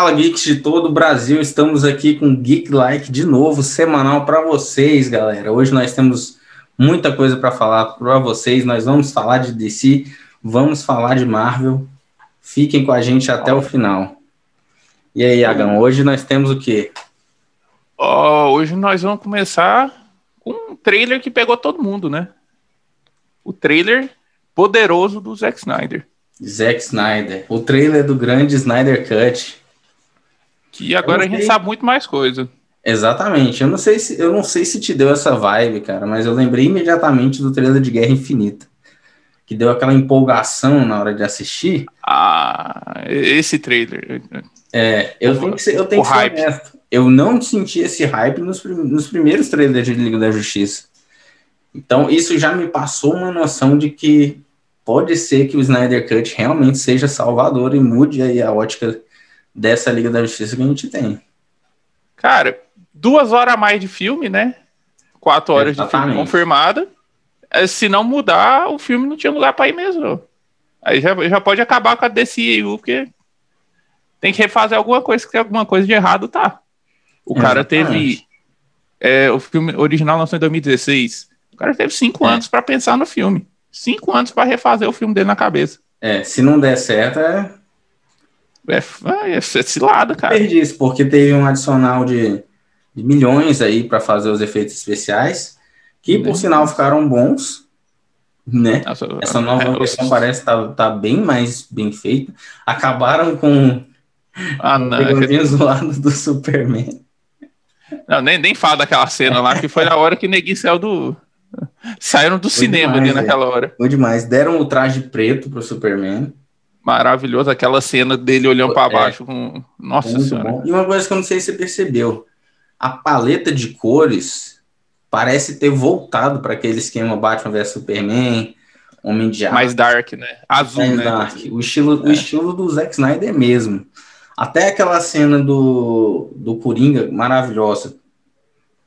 Fala, geeks de todo o Brasil. Estamos aqui com Geek Like de novo, semanal para vocês, galera. Hoje nós temos muita coisa para falar para vocês. Nós vamos falar de DC, vamos falar de Marvel. Fiquem com a gente até o final. E aí, Agão, hoje nós temos o quê? Oh, hoje nós vamos começar com um trailer que pegou todo mundo, né? O trailer poderoso do Zack Snyder. Zack Snyder. O trailer do grande Snyder Cut. Que agora a gente sabe muito mais coisa. Exatamente. Eu não sei se eu não sei se te deu essa vibe, cara, mas eu lembrei imediatamente do trailer de Guerra Infinita, que deu aquela empolgação na hora de assistir. Ah, esse trailer. É, eu tenho que ser, eu tenho que ser honesto. Eu não senti esse hype nos, nos primeiros trailers de Liga da Justiça. Então, isso já me passou uma noção de que pode ser que o Snyder Cut realmente seja salvador e mude aí a ótica dessa Liga da Justiça que a gente tem. Cara, duas horas a mais de filme, né? Quatro horas Exatamente. de filme confirmada. É, se não mudar, o filme não tinha lugar para ir mesmo. Aí já, já pode acabar com a DCU, porque tem que refazer alguma coisa, que alguma coisa de errado, tá? O Exatamente. cara teve. É, o filme original lançou em 2016. O cara teve cinco é. anos para pensar no filme. Cinco anos para refazer o filme dele na cabeça. É, se não der certo, é é, é, é cilada, cara. Perdi isso, porque teve um adicional de, de milhões aí para fazer os efeitos especiais, que por né? sinal ficaram bons, né? Nossa, Essa nova é, versão eu... parece estar tá, tá bem mais bem feita. Acabaram com ah, não, o zoado do Superman. Não, nem, nem fala daquela cena lá, que foi na hora que neguinho saiu do. Saíram do foi cinema demais, ali naquela hora. Foi demais. Deram o traje preto pro Superman maravilhoso, aquela cena dele olhando para é. baixo com. Nossa Senhora. Bom. E uma coisa que eu não sei se você percebeu: a paleta de cores parece ter voltado para aquele esquema Batman vs Superman, Homem de Aço. Mais dark, né? Azul, mais né? Dark. O estilo, é. o estilo do Zack Snyder mesmo. Até aquela cena do, do Coringa maravilhosa.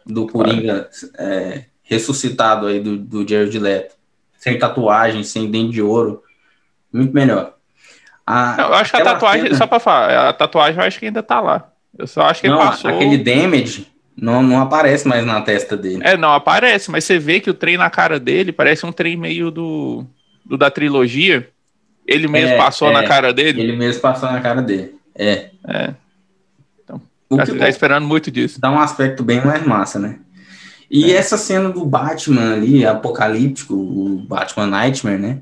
Do Coringa é, ressuscitado aí do, do Jared Leto. Sem tatuagem, sem dente de ouro. Muito melhor. A, eu acho que a tatuagem, cena... só pra falar, a tatuagem eu acho que ainda tá lá. Eu só acho que não, passou. Aquele damage não, não aparece mais na testa dele. É, não aparece, mas você vê que o trem na cara dele parece um trem meio do, do da trilogia. Ele mesmo é, passou é, na cara dele. Ele mesmo passou na cara dele. É. É. Então, o tá, tá esperando muito disso. Dá um aspecto bem mais massa, né? E é. essa cena do Batman ali, apocalíptico, o Batman Nightmare, né?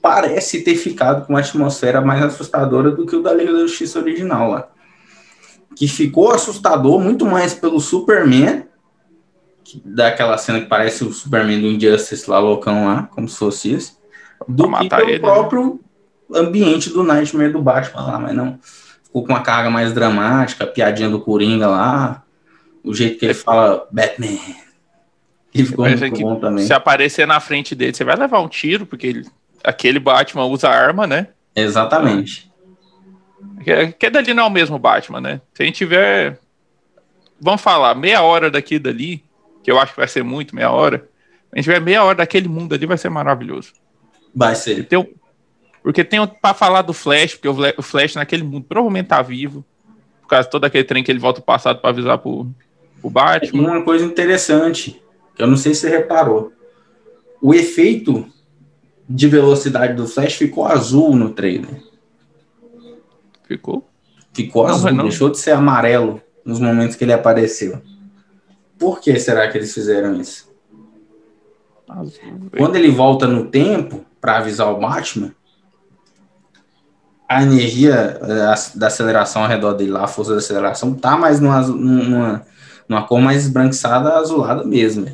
Parece ter ficado com uma atmosfera mais assustadora do que o da Liga da Justiça original lá. Que ficou assustador muito mais pelo Superman, que, daquela cena que parece o Superman do Injustice lá, loucão lá, como se fosse isso, do que pelo ele, né? próprio né? ambiente do Nightmare do Batman lá, mas não. Ficou com uma carga mais dramática, piadinha do Coringa lá, o jeito que ele fala Batman. Ele ficou muito bom também. Se aparecer na frente dele, você vai levar um tiro, porque ele aquele Batman usa arma, né? Exatamente. Que, que dali não é o mesmo Batman, né? Se a gente tiver. Vamos falar, meia hora daqui dali, que eu acho que vai ser muito, meia hora. A gente tiver meia hora daquele mundo ali, vai ser maravilhoso. Vai ser. Tem, porque tem para falar do Flash, porque o Flash naquele mundo provavelmente tá vivo. Por causa de todo aquele trem que ele volta o passado para avisar pro, pro Batman. Uma coisa interessante, que eu não sei se você reparou. O efeito de velocidade do Flash ficou azul no trailer. Ficou? Ficou não, azul, não. deixou de ser amarelo nos momentos que ele apareceu. Por que será que eles fizeram isso? Azul, Quando ele volta no tempo para avisar o Batman, a energia eh, da aceleração ao redor dele lá, a força da aceleração, tá mais numa, numa, numa cor mais esbranquiçada, azulada mesmo.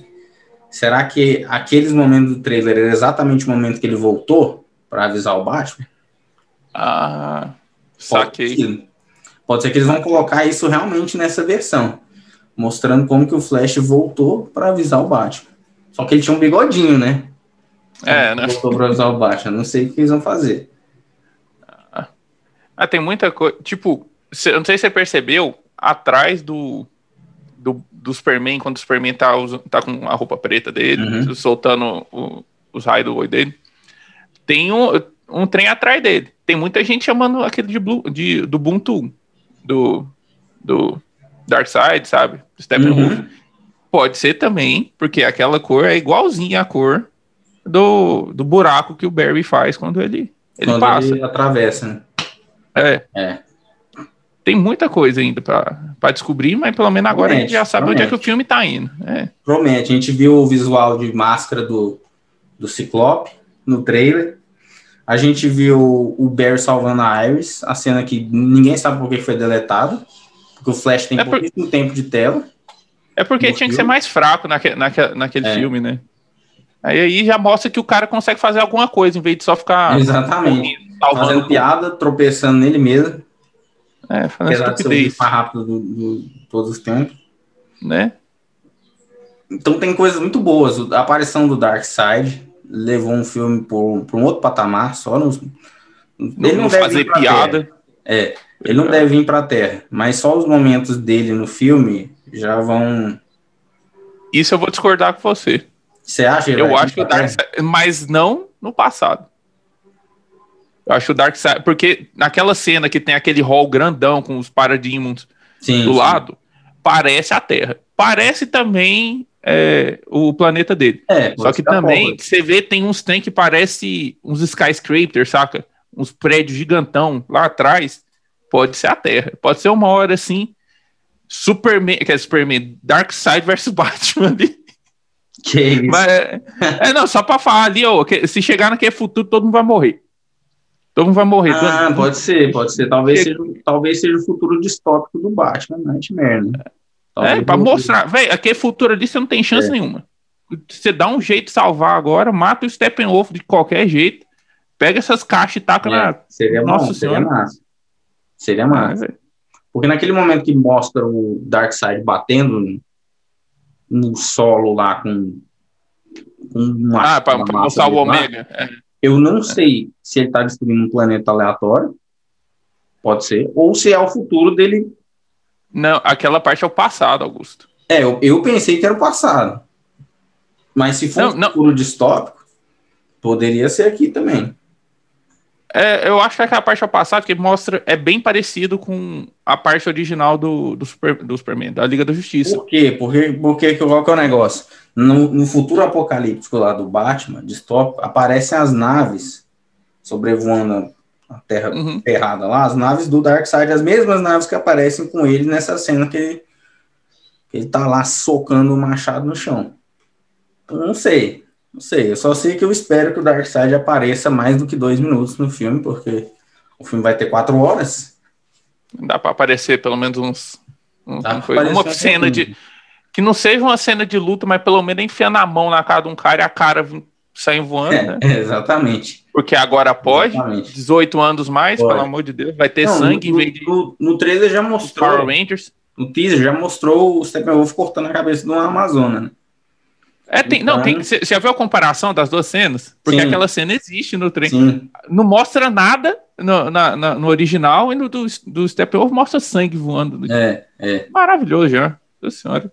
Será que aqueles momentos do trailer era exatamente o momento que ele voltou para avisar o Batman? Ah, saquei. Pode ser. Pode ser que eles vão colocar isso realmente nessa versão, mostrando como que o Flash voltou para avisar o Batman. Só que ele tinha um bigodinho, né? É, né? Voltou para avisar o Batman. Não sei o que eles vão fazer. Ah, tem muita coisa. Tipo, não sei se você percebeu, atrás do, do, do Superman, quando o Superman tá, tá com a roupa preta dele, uhum. soltando o, os raios do oi dele, tem um, um trem atrás dele. Tem muita gente chamando aquele de, Blue, de do Ubuntu. do, do Darkseid, sabe? Steppenwolf. Uhum. Pode ser também, porque aquela cor é igualzinha à cor do, do buraco que o Barry faz quando ele, ele quando passa. Ele atravessa, né? É. é. Tem muita coisa ainda para descobrir, mas pelo menos agora promete, a gente já sabe promete. onde é que o filme tá indo. É. Promete. A gente viu o visual de máscara do, do Ciclope no trailer. A gente viu o Barry salvando a Iris, a cena que ninguém sabe por que foi deletada, porque o Flash tem é por... pouquíssimo tempo de tela. É porque tinha filme. que ser mais fraco naque, naque, naquele é. filme, né? Aí, aí já mostra que o cara consegue fazer alguma coisa, em vez de só ficar... Exatamente. Fazendo piada, tropeçando nele mesmo. É, fazendo Apesar estupidez. de ser o mais rápido do, do, todos os tempos. Né? Então tem coisas muito boas. A aparição do Darkseid, levou um filme para um outro patamar, só nos. Ele não, não deve fazer piada. Terra. É, ele não deve vir para a Terra, mas só os momentos dele no filme já vão. Isso eu vou discordar com você. Você acha? Eu acho que o Dark Side, mas não no passado. Eu acho o Dark Side, porque naquela cena que tem aquele hall grandão com os paradigmas do sim. lado, parece a Terra. Parece também é, o planeta dele. É, Só que também que você vê tem uns trem que parece uns skyscrapers, saca? Uns prédios gigantão lá atrás. Pode ser a Terra. Pode ser uma hora assim. Superman, que é Superman, Darkseid versus Batman ali. Que isso? Mas, é, é, não, só pra falar ali, ó, se chegar naquele futuro, todo mundo vai morrer. Todo mundo vai morrer. Ah, todo... pode ser, pode ser. Talvez, seja, talvez seja o futuro distópico do Batman, Nightmare, né? É, pra mostrar. Velho, aquele futuro ali você não tem chance é. nenhuma. Você dá um jeito de salvar agora, mata o Steppenwolf de qualquer jeito, pega essas caixas e taca é, na. Seria Nossa bom, seria massa. Seria massa. É, Porque naquele momento que mostra o Darkseid batendo no solo lá com, com uma. Ah, pra, pra mostrar o Omega. É. Eu não sei se ele tá destruindo um planeta aleatório. Pode ser. Ou se é o futuro dele não, aquela parte é o passado, Augusto. É, eu, eu pensei que era o passado. Mas se for não, um futuro distópico, poderia ser aqui também. É, eu acho que aquela parte é o passado que mostra é bem parecido com a parte original do, do, Super, do Superman, da Liga da Justiça. Por quê? Porque, porque qual que é o negócio? No, no futuro apocalíptico lá do Batman, distópico, aparecem as naves sobrevoando a Terra uhum. ferrada lá, as naves do Darkseid, as mesmas naves que aparecem com ele nessa cena que ele, que ele tá lá socando o machado no chão. Eu não sei, não sei. Eu só sei que eu espero que o Darkseid apareça mais do que dois minutos no filme, porque o filme vai ter quatro horas. Dá para aparecer pelo menos uns. Um, uma cena de. Que não seja uma cena de luta, mas pelo menos enfiando a mão na cara de um cara e a cara saem voando, é, né? Exatamente. Porque agora pode, exatamente. 18 anos mais, pode. pelo amor de Deus, vai ter Não, sangue no, em vez de. No, no trailer já mostrou. Power Rangers. No teaser já mostrou o Steppenwolf cortando a cabeça de uma Amazona, né? É, tem, então, não, tem, você já viu a comparação das duas cenas? Porque sim. aquela cena existe no trailer. Não mostra nada no, na, na, no original e no do, do Steppenwolf mostra sangue voando. É, é. Maravilhoso já. Nossa senhora.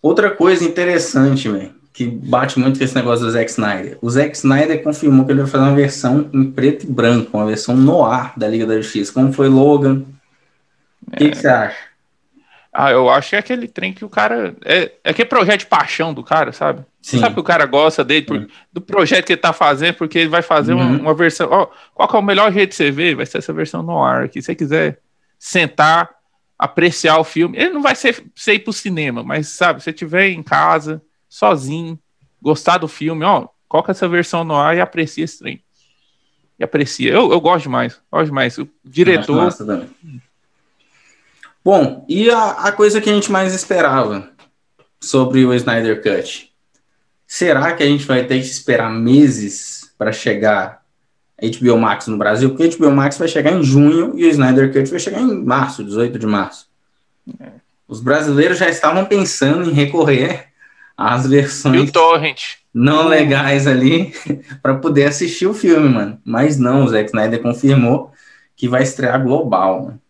Outra coisa interessante, velho que bate muito com esse negócio do Zack Snyder. O Zack Snyder confirmou que ele vai fazer uma versão em preto e branco, uma versão no ar da Liga da Justiça. Como foi Logan? O é... que, você acha? Ah, eu acho que é aquele trem que o cara. É, é aquele projeto de paixão do cara, sabe? Sim. Sabe que o cara gosta dele, por, do projeto que ele tá fazendo, porque ele vai fazer uhum. uma, uma, versão. Ó, qual que é o melhor jeito de você ver? Vai ser essa versão no ar aqui. Se você quiser sentar, apreciar o filme, ele não vai ser, ser ir pro cinema, mas sabe, se você estiver em casa sozinho, gostar do filme, ó, coloca essa versão no ar e aprecia esse trem. E aprecia. Eu, eu gosto demais, gosto demais. O diretor. Bom, e a, a coisa que a gente mais esperava sobre o Snyder Cut? Será que a gente vai ter que esperar meses para chegar HBO Max no Brasil? Porque HBO Max vai chegar em junho e o Snyder Cut vai chegar em março, 18 de março. É. Os brasileiros já estavam pensando em recorrer as versões não legais ali para poder assistir o filme, mano. Mas não, o Zack Snyder confirmou que vai estrear global. Mano.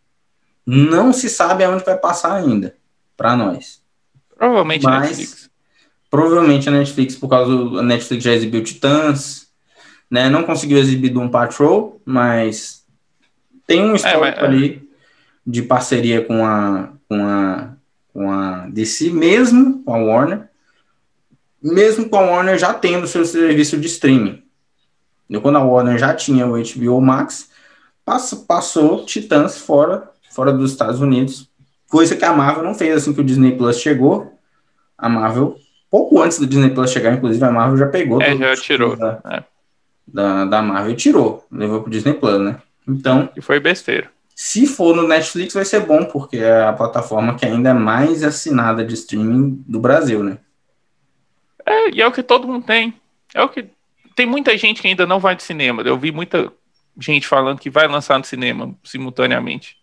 Não se sabe aonde vai passar ainda, para nós. Provavelmente Mas, Netflix. Provavelmente a Netflix, por causa do a Netflix já exibiu Titãs, né? Não conseguiu exibir Doom Patrol, mas tem um é, histórico é, mas, ali de parceria com a, com a, com a DC, mesmo com a Warner, mesmo com a Warner já tendo seu serviço de streaming. Quando a Warner já tinha o HBO Max, passou, passou Titãs fora, fora dos Estados Unidos, coisa que a Marvel não fez assim que o Disney Plus chegou. A Marvel, pouco antes do Disney Plus chegar, inclusive, a Marvel já pegou. É, já tirou. Da, é. da, da Marvel e tirou, levou pro Disney Plus, né? Então. E foi besteira. Se for no Netflix, vai ser bom, porque é a plataforma que ainda é mais assinada de streaming do Brasil, né? É, e é o que todo mundo tem. É o que. Tem muita gente que ainda não vai de cinema. Eu vi muita gente falando que vai lançar no cinema simultaneamente.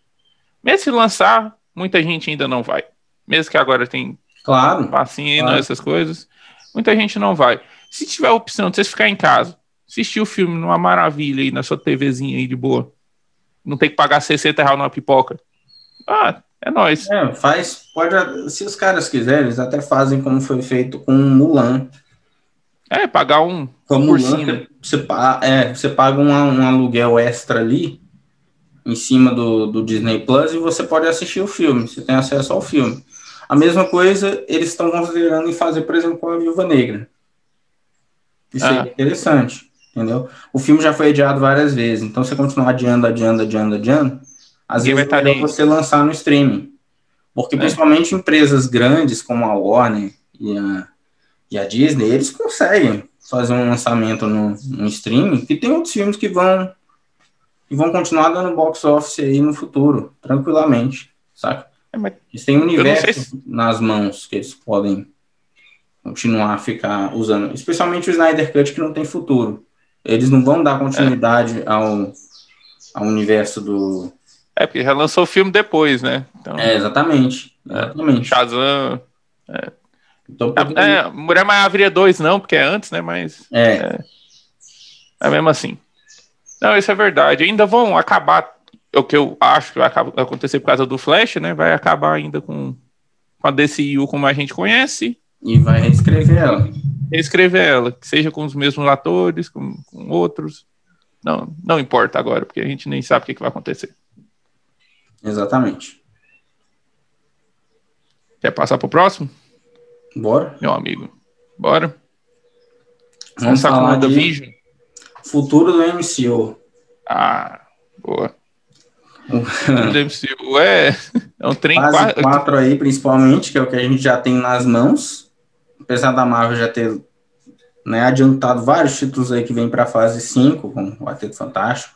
Mesmo se lançar, muita gente ainda não vai. Mesmo que agora tem claro, vacina, claro. essas coisas, muita gente não vai. Se tiver a opção de você ficar em casa, assistir o filme numa maravilha aí na sua TVzinha aí de boa, não tem que pagar 60 reais numa pipoca. Ah, é nóis. É, faz, pode, se os caras quiserem, eles até fazem como foi feito com Mulan. É, pagar um, com um Mulan, você, é, você paga um, um, aluguel extra ali, em cima do, do Disney Plus, e você pode assistir o filme, você tem acesso ao filme. A mesma coisa eles estão considerando em fazer, por exemplo, com a Viúva Negra. Isso ah. é interessante, entendeu? O filme já foi adiado várias vezes, então você continuar adiando, adiando, adiando, adiando, às Ninguém vezes é melhor você lançar no streaming. Porque é. principalmente empresas grandes como a Warner e a, e a Disney, eles conseguem fazer um lançamento no, no streaming, que tem outros filmes que vão que vão continuar dando box office aí no futuro, tranquilamente, saca? É, eles têm um universo se... nas mãos que eles podem continuar a ficar usando, especialmente o Snyder Cut que não tem futuro. Eles não vão dar continuidade é. ao, ao universo do, é, porque já lançou o filme depois, né? Então, é, exatamente. Exatamente. É, Shazam. É. Então, porque... é, Mulher Maravilha 2 não, porque é antes, né? Mas. É. é. É, mesmo assim. Não, isso é verdade. Ainda vão acabar. O que eu acho que vai acontecer por causa do Flash, né? Vai acabar ainda com, com a DCU como a gente conhece. E vai reescrever ela. Reescrever ela, que seja com os mesmos atores, com, com outros. Não, não importa agora, porque a gente nem sabe o que, que vai acontecer. Exatamente. Quer passar pro próximo? Bora. Meu amigo. Bora. Vamos Começar falar com o Vision. Futuro do MCU. Ah, boa. o MCU é, é um trem Fase 4 aí, principalmente, que é o que a gente já tem nas mãos. Apesar da Marvel já ter né, adiantado vários títulos aí que vem para a fase 5, como o Quarteto Fantástico,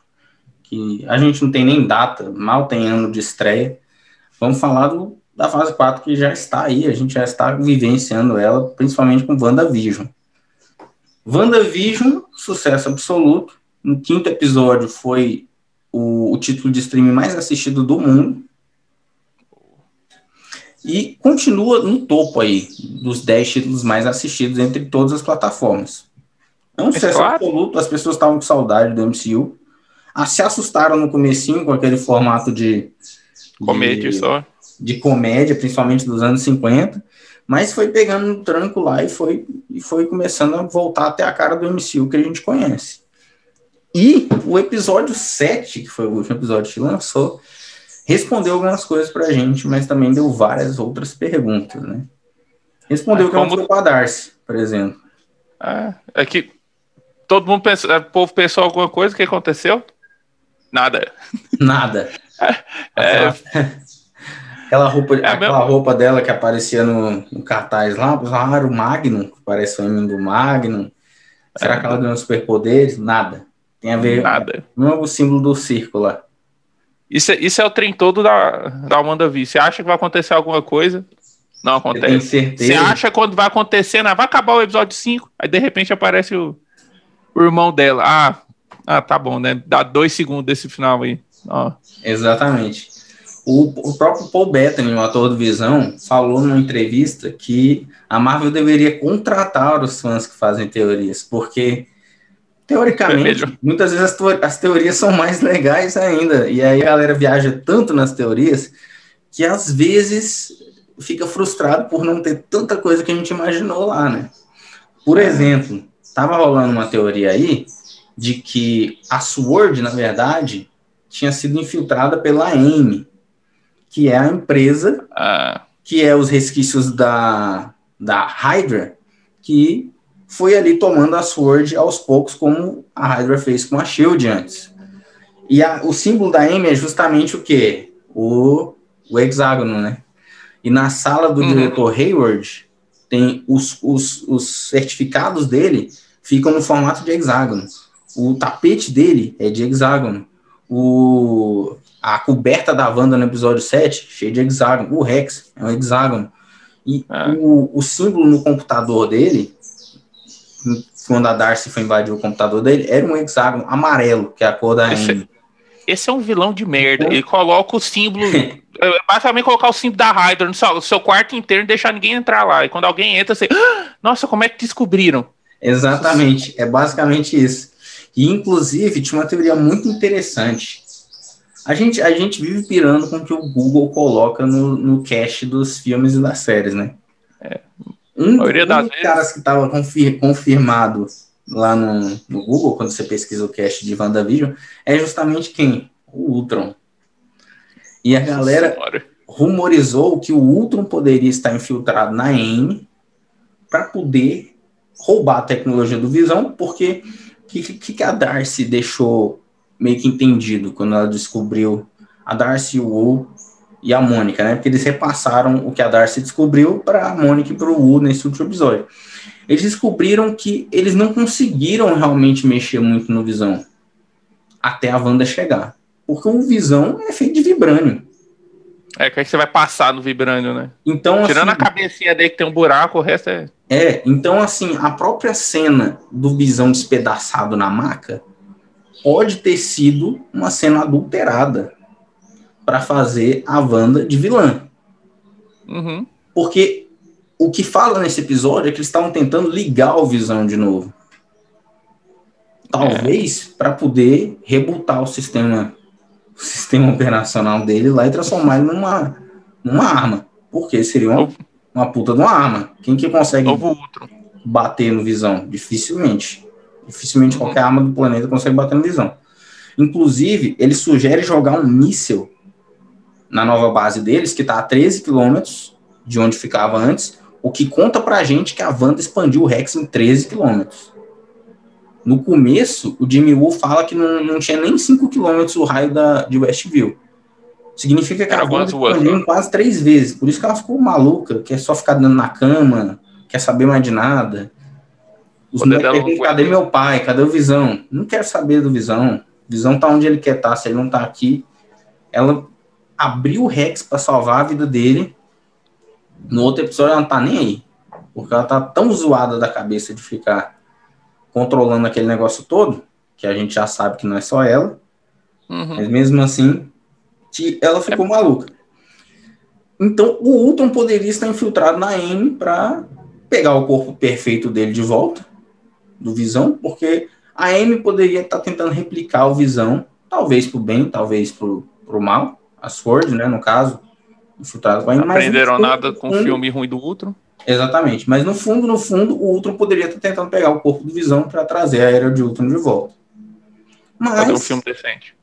que a gente não tem nem data, mal tem ano de estreia. Vamos falar do, da fase 4 que já está aí, a gente já está vivenciando ela, principalmente com WandaVision. WandaVision, sucesso absoluto. No quinto episódio foi o, o título de streaming mais assistido do mundo. E continua no topo aí dos 10 títulos mais assistidos entre todas as plataformas. É um sucesso claro. absoluto, as pessoas estavam com saudade do MCU ah, se assustaram no comecinho com aquele formato de... Comédia de, só. De comédia, principalmente dos anos 50, mas foi pegando no tranco lá e foi, e foi começando a voltar até a cara do MCU que a gente conhece. E o episódio 7, que foi o último episódio que lançou, respondeu algumas coisas pra gente, mas também deu várias outras perguntas, né? Respondeu o que como... para Darcy, por exemplo. É, é que todo mundo pensa, o povo pensou alguma coisa, o que aconteceu? Nada. Nada. É, aquela, roupa, é aquela roupa dela que aparecia no, no cartaz lá, era o Magnum, que parece o M do Magnum. Será é, que ela ganhou superpoderes? Nada. Tem a ver Nada. com o símbolo do círculo lá. Isso, é, isso é o trem todo da, da Amanda Vi. Você acha que vai acontecer alguma coisa? Não acontece. certeza. Você acha quando vai acontecer, né? vai acabar o episódio 5, aí de repente aparece o, o irmão dela. Ah, ah, tá bom, né? Dá dois segundos desse final aí. Ó. Exatamente. O, o próprio Paul Bettany, o ator do Visão, falou numa entrevista que a Marvel deveria contratar os fãs que fazem teorias, porque teoricamente, é muitas vezes as, as teorias são mais legais ainda. E aí a galera viaja tanto nas teorias que às vezes fica frustrado por não ter tanta coisa que a gente imaginou lá, né? Por exemplo, tava rolando uma teoria aí de que a Sword, na verdade, tinha sido infiltrada pela Amy. Que é a empresa ah. que é os resquícios da, da Hydra, que foi ali tomando a Sword aos poucos, como a Hydra fez com a Shield antes. E a, o símbolo da M é justamente o quê? O, o hexágono, né? E na sala do uhum. diretor Hayward, tem os, os, os certificados dele ficam no formato de hexágono. O tapete dele é de hexágono. O, a coberta da Wanda no episódio 7, cheio de hexágono. O Rex é um hexágono. E ah. o, o símbolo no computador dele, quando a Darcy foi invadir o computador dele, era um hexágono amarelo, que é a cor da esse, esse é um vilão de merda. Ele coloca o símbolo. É, basicamente colocar o símbolo da Hydra no seu, seu quarto inteiro e deixar ninguém entrar lá. E quando alguém entra, você. Ah, nossa, como é que descobriram? Exatamente, é basicamente isso. E, inclusive, tinha uma teoria muito interessante. A gente, a gente vive pirando com o que o Google coloca no, no cache dos filmes e das séries, né? É. Um, um dos vezes... caras que estava confir, confirmado lá no, no, Google, quando você pesquisa o cache de WandaVision, é justamente quem? O Ultron. E a galera rumorizou que o Ultron poderia estar infiltrado na M para poder roubar a tecnologia do Visão, porque o que, que, que, a Darcy deixou meio que entendido quando ela descobriu a Darcy, o Wu e a Mônica, né? Porque eles repassaram o que a Darcy descobriu para a Mônica e para o Wu nesse último episódio. Eles descobriram que eles não conseguiram realmente mexer muito no Visão até a Wanda chegar. Porque o Visão é feito de vibrânio. É, que aí você vai passar no vibrânio, né? Então, Tirando assim, a cabecinha dele que tem um buraco, o resto é. É, então, assim, a própria cena do Visão despedaçado na maca pode ter sido uma cena adulterada para fazer a Wanda de vilã. Uhum. Porque o que fala nesse episódio é que eles estavam tentando ligar o Visão de novo. Talvez é. para poder rebutar o sistema o sistema operacional dele lá e transformar ele numa, numa arma. Porque seria uma, uma puta de uma arma. Quem que consegue bater no Visão? Dificilmente. Dificilmente uhum. qualquer arma do planeta consegue bater no Visão. Inclusive, ele sugere jogar um míssil na nova base deles, que está a 13 quilômetros de onde ficava antes, o que conta pra gente que a Wanda expandiu o Rex em 13 quilômetros. No começo, o Jimmy Woo fala que não, não tinha nem 5 quilômetros o raio da, de Westview. Significa que Era a Wanda expandiu em quase três vezes. Por isso que ela ficou maluca, quer só ficar dando na cama, quer saber mais de nada. Os moleques cadê meu pai? Cadê o Visão? Não quero saber do Visão. Visão tá onde ele quer estar, tá, se ele não tá aqui. Ela abriu o Rex para salvar a vida dele. No outro episódio ela não tá nem aí. Porque ela tá tão zoada da cabeça de ficar controlando aquele negócio todo, que a gente já sabe que não é só ela. Uhum. Mas mesmo assim, ela ficou é... maluca. Então, o Ultron poderia estar infiltrado na M para pegar o corpo perfeito dele de volta, do Visão, porque a M poderia estar tentando replicar o Visão, talvez para o bem, talvez para o mal, a Sword, né, no caso, infiltrado com a M. Não aprenderam nada com o filme ruim do Ultron. Exatamente. Mas no fundo, no fundo, o Ultron poderia estar tentando pegar o corpo do Visão para trazer a Era de Ultron de volta. Mas, Fazer um filme decente.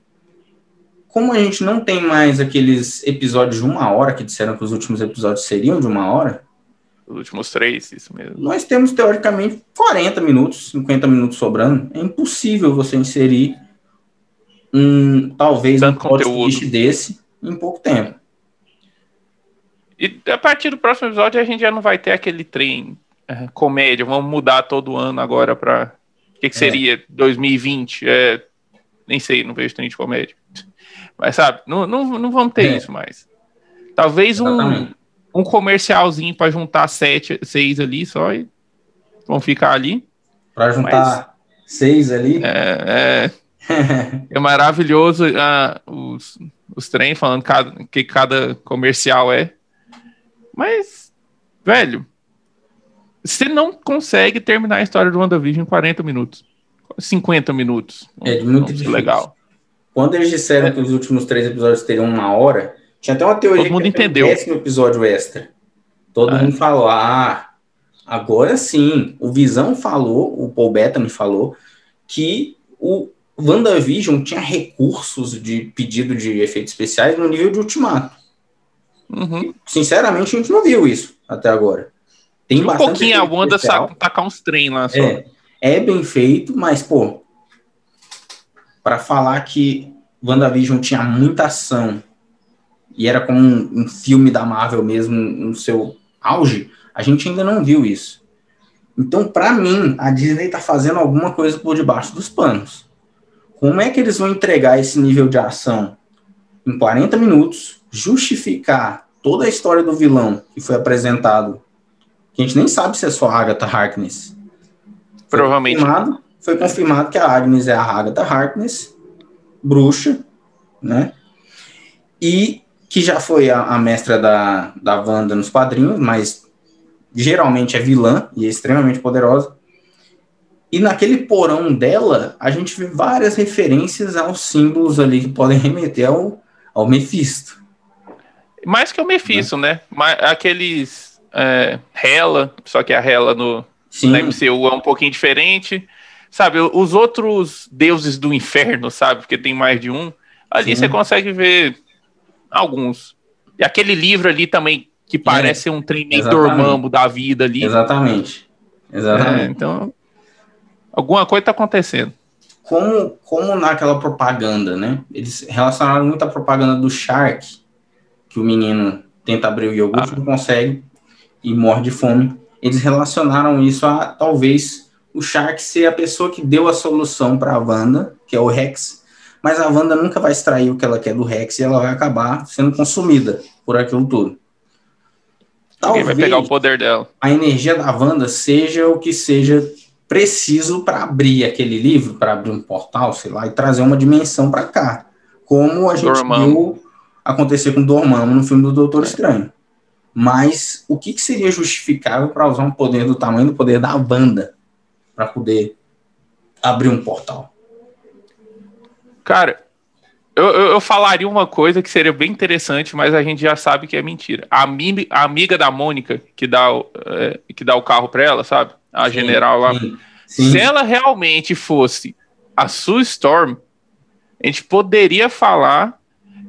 Como a gente não tem mais aqueles episódios de uma hora, que disseram que os últimos episódios seriam de uma hora. Os últimos três, isso mesmo. Nós temos, teoricamente, 40 minutos, 50 minutos sobrando. É impossível você inserir um, talvez, Tanto um podcast desse em pouco tempo. E a partir do próximo episódio a gente já não vai ter aquele trem é, comédia. Vamos mudar todo ano agora para o que, que, é. seria é. 2020? É, nem sei, não vejo trem de comédia. Mas sabe, não, não, não vamos ter é. isso mais. Talvez um, um comercialzinho para juntar sete, seis ali só e vão ficar ali. Para juntar Mas, seis ali? É, é, é maravilhoso uh, os, os trem falando cada, que cada comercial é. Mas, velho, você não consegue terminar a história do WandaVision em 40 minutos. 50 minutos. É muito difícil. legal. Quando eles disseram é. que os últimos três episódios teriam uma hora, tinha até uma teoria Todo mundo que entendeu. um episódio extra. Todo ah, mundo falou, ah, agora sim. O Visão falou, o Paul Bettany falou, que o WandaVision tinha recursos de pedido de efeitos especiais no nível de Ultimato. Uhum. Sinceramente, a gente não viu isso até agora. Tem um pouquinho a Wanda sabe tacar uns trem lá só. É, é bem feito, mas, pô, para falar que WandaVision tinha muita ação e era como um, um filme da Marvel mesmo no seu auge, a gente ainda não viu isso. Então, para mim, a Disney tá fazendo alguma coisa por debaixo dos panos. Como é que eles vão entregar esse nível de ação em 40 minutos, justificar toda a história do vilão que foi apresentado, que a gente nem sabe se é só a Agatha Harkness. Provavelmente. Foi confirmado, foi confirmado que a Agnes é a Agatha Harkness, bruxa, né? E que já foi a, a mestra da, da Wanda nos quadrinhos, mas geralmente é vilã e é extremamente poderosa. E naquele porão dela, a gente vê várias referências aos símbolos ali que podem remeter ao, ao Mephisto. Mais que o Mephisto, né? né? Aqueles é, Hela, só que a Hela no, Sim. na MCU é um pouquinho diferente. Sabe, os outros deuses do inferno, sabe? Porque tem mais de um. Ali Sim. você consegue ver alguns. E aquele livro ali também, que parece é, um treinamento dormambo da vida ali. Exatamente. Exatamente. É, então, alguma coisa está acontecendo. Como, como naquela propaganda, né? Eles relacionaram muito a propaganda do Shark, que o menino tenta abrir o iogurte, ah. não consegue e morre de fome. Eles relacionaram isso a talvez o Shark ser a pessoa que deu a solução para a Wanda, que é o Rex, mas a Wanda nunca vai extrair o que ela quer do Rex e ela vai acabar sendo consumida por aquilo tudo. Talvez vai pegar o poder dela. A energia da Wanda seja o que seja preciso para abrir aquele livro, para abrir um portal, sei lá, e trazer uma dimensão para cá. Como a gente Dormammu. viu acontecer com Dormammu no filme do Doutor é. Estranho. Mas o que, que seria justificável para usar um poder do tamanho do poder da Wanda para poder abrir um portal? Cara, eu, eu, eu, falaria uma coisa que seria bem interessante, mas a gente já sabe que é mentira. A, a amiga da Mônica, que dá, o, é, que dá o carro para ela, sabe? A sim, general lá. Sim, sim. Se ela realmente fosse a Sue Storm, a gente poderia falar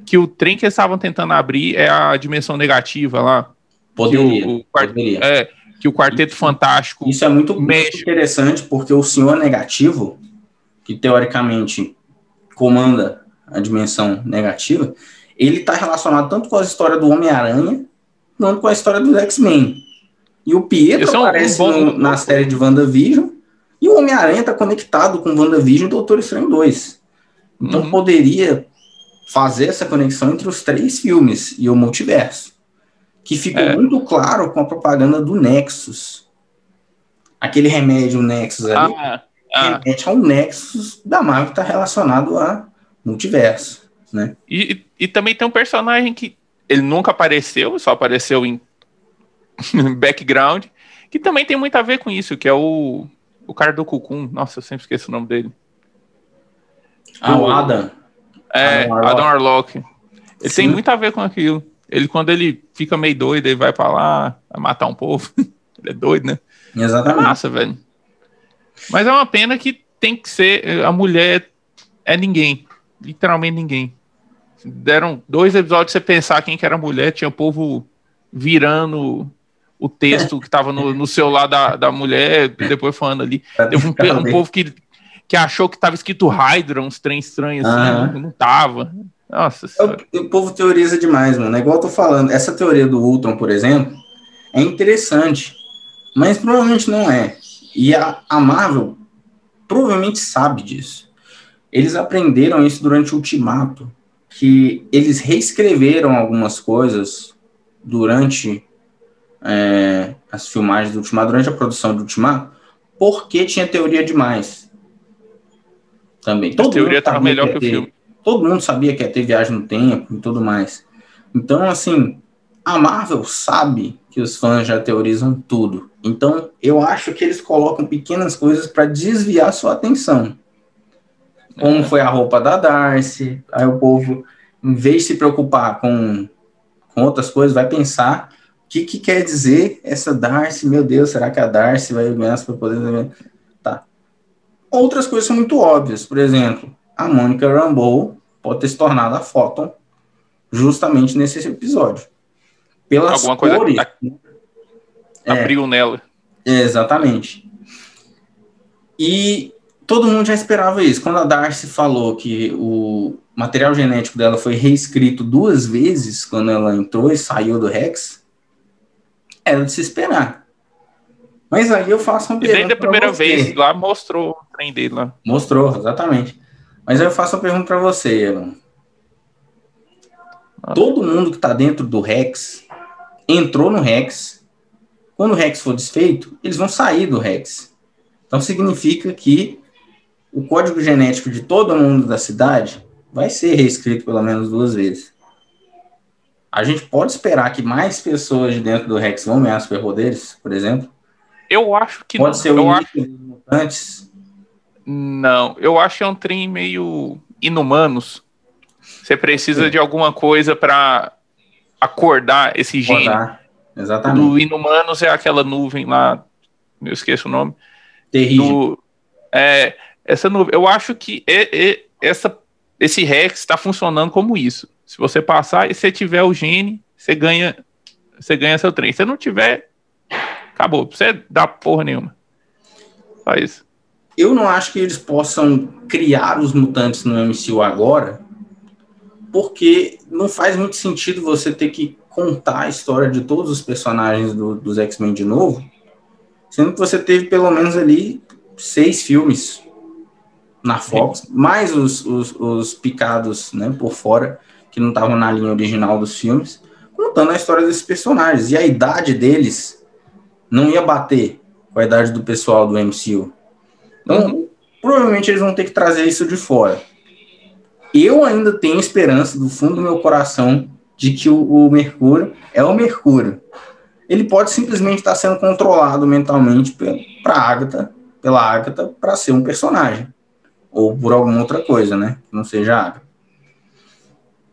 que o trem que eles estavam tentando abrir é a dimensão negativa lá. Poderia. Que o, o poderia. É, que o Quarteto Fantástico. Isso é muito, muito interessante, porque o Senhor Negativo, que teoricamente comanda a dimensão negativa, ele está relacionado tanto com a história do Homem-Aranha, quanto com a história dos X-Men. E o Pietro é aparece um no, na série de WandaVision, e o Homem-Aranha está conectado com WandaVision e Doutor Estranho 2. Então uhum. poderia fazer essa conexão entre os três filmes e o multiverso. Que ficou é. muito claro com a propaganda do Nexus. Aquele remédio Nexus ali ah, ah. remete ao Nexus da Marvel que está relacionado a multiverso, né? E, e, também tem um personagem que ele nunca apareceu, só apareceu em background, que também tem muito a ver com isso, que é o, o cara do Cucum. Nossa, eu sempre esqueço o nome dele. Ah, o Adam. É, Adam Arlock. Adam Arlock. Ele Sim. tem muito a ver com aquilo. Ele, quando ele fica meio doido, ele vai pra lá, vai matar um povo. ele é doido, né? Exatamente. É massa, velho. Mas é uma pena que tem que ser. A mulher é ninguém literalmente ninguém. Deram dois episódios você pensar quem que era a mulher, tinha o povo virando o texto que estava no, no, celular da, da mulher, depois falando ali. Teve um, um povo que, que achou que estava escrito Hydra, uns trem estranhos assim, uhum. não tava. Nossa o, o, povo teoriza demais, mano. É igual eu tô falando. Essa teoria do Ultron, por exemplo, é interessante, mas provavelmente não é. E a, a Marvel provavelmente sabe disso. Eles aprenderam isso durante o Ultimato, que eles reescreveram algumas coisas durante é, as filmagens do Ultimato, durante a produção do Ultimato, porque tinha teoria demais. Também. Todo a teoria estava melhor que, que o filme. Todo mundo sabia que ia ter viagem no tempo e tudo mais. Então, assim, a Marvel sabe que os fãs já teorizam tudo. Então, eu acho que eles colocam pequenas coisas para desviar sua atenção como foi a roupa da Darcy. Aí o povo, em vez de se preocupar com, com outras coisas, vai pensar o que, que quer dizer essa Darcy. Meu Deus, será que a Darcy vai ganhar para poder. Tá. Outras coisas são muito óbvias. Por exemplo, a Mônica Rambeau pode ter se tornado a Photon justamente nesse episódio. Pelas Alguma cores. Coisa abriu é, nela. Exatamente. E todo mundo já esperava isso. Quando a Darcy falou que o material genético dela foi reescrito duas vezes quando ela entrou e saiu do Rex, era de se esperar. Mas aí eu faço uma pergunta. Desde a primeira você. vez lá mostrou o trem dele lá. Mostrou, exatamente. Mas aí eu faço uma pergunta para você, Elon. Todo mundo que está dentro do Rex entrou no Rex. Quando o Rex for desfeito, eles vão sair do Rex. Então significa que o código genético de todo mundo da cidade vai ser reescrito pelo menos duas vezes. A gente pode esperar que mais pessoas de dentro do Rex vão ganhar superpoderes, por exemplo? Eu acho que pode não. ser o eu acho... mutantes. Não, eu acho que é um trem meio inumanos. Você precisa Sim. de alguma coisa para acordar esse gene. Exatamente. Do Inumanos é aquela nuvem lá, eu esqueço o nome. Terrível. Do, é, essa nuvem. Eu acho que é, é, essa, esse Rex está funcionando como isso. Se você passar e você tiver o gene, você ganha, você ganha seu trem. Se não tiver, acabou. Você dá porra nenhuma. Só isso. Eu não acho que eles possam criar os mutantes no MCU agora, porque não faz muito sentido você ter que contar a história de todos os personagens do, dos X-Men de novo, sendo que você teve pelo menos ali seis filmes na Fox, Sim. mais os, os, os, picados né, por fora, que não estavam na linha original dos filmes, contando a história desses personagens. E a idade deles não ia bater com a idade do pessoal do MCU. Então, uhum. provavelmente eles vão ter que trazer isso de fora. Eu ainda tenho esperança do fundo do meu coração de que o, o Mercúrio é o Mercúrio. Ele pode simplesmente estar sendo controlado mentalmente para Agatha, pela Agatha, para ser um personagem ou por alguma outra coisa, né? Que não seja.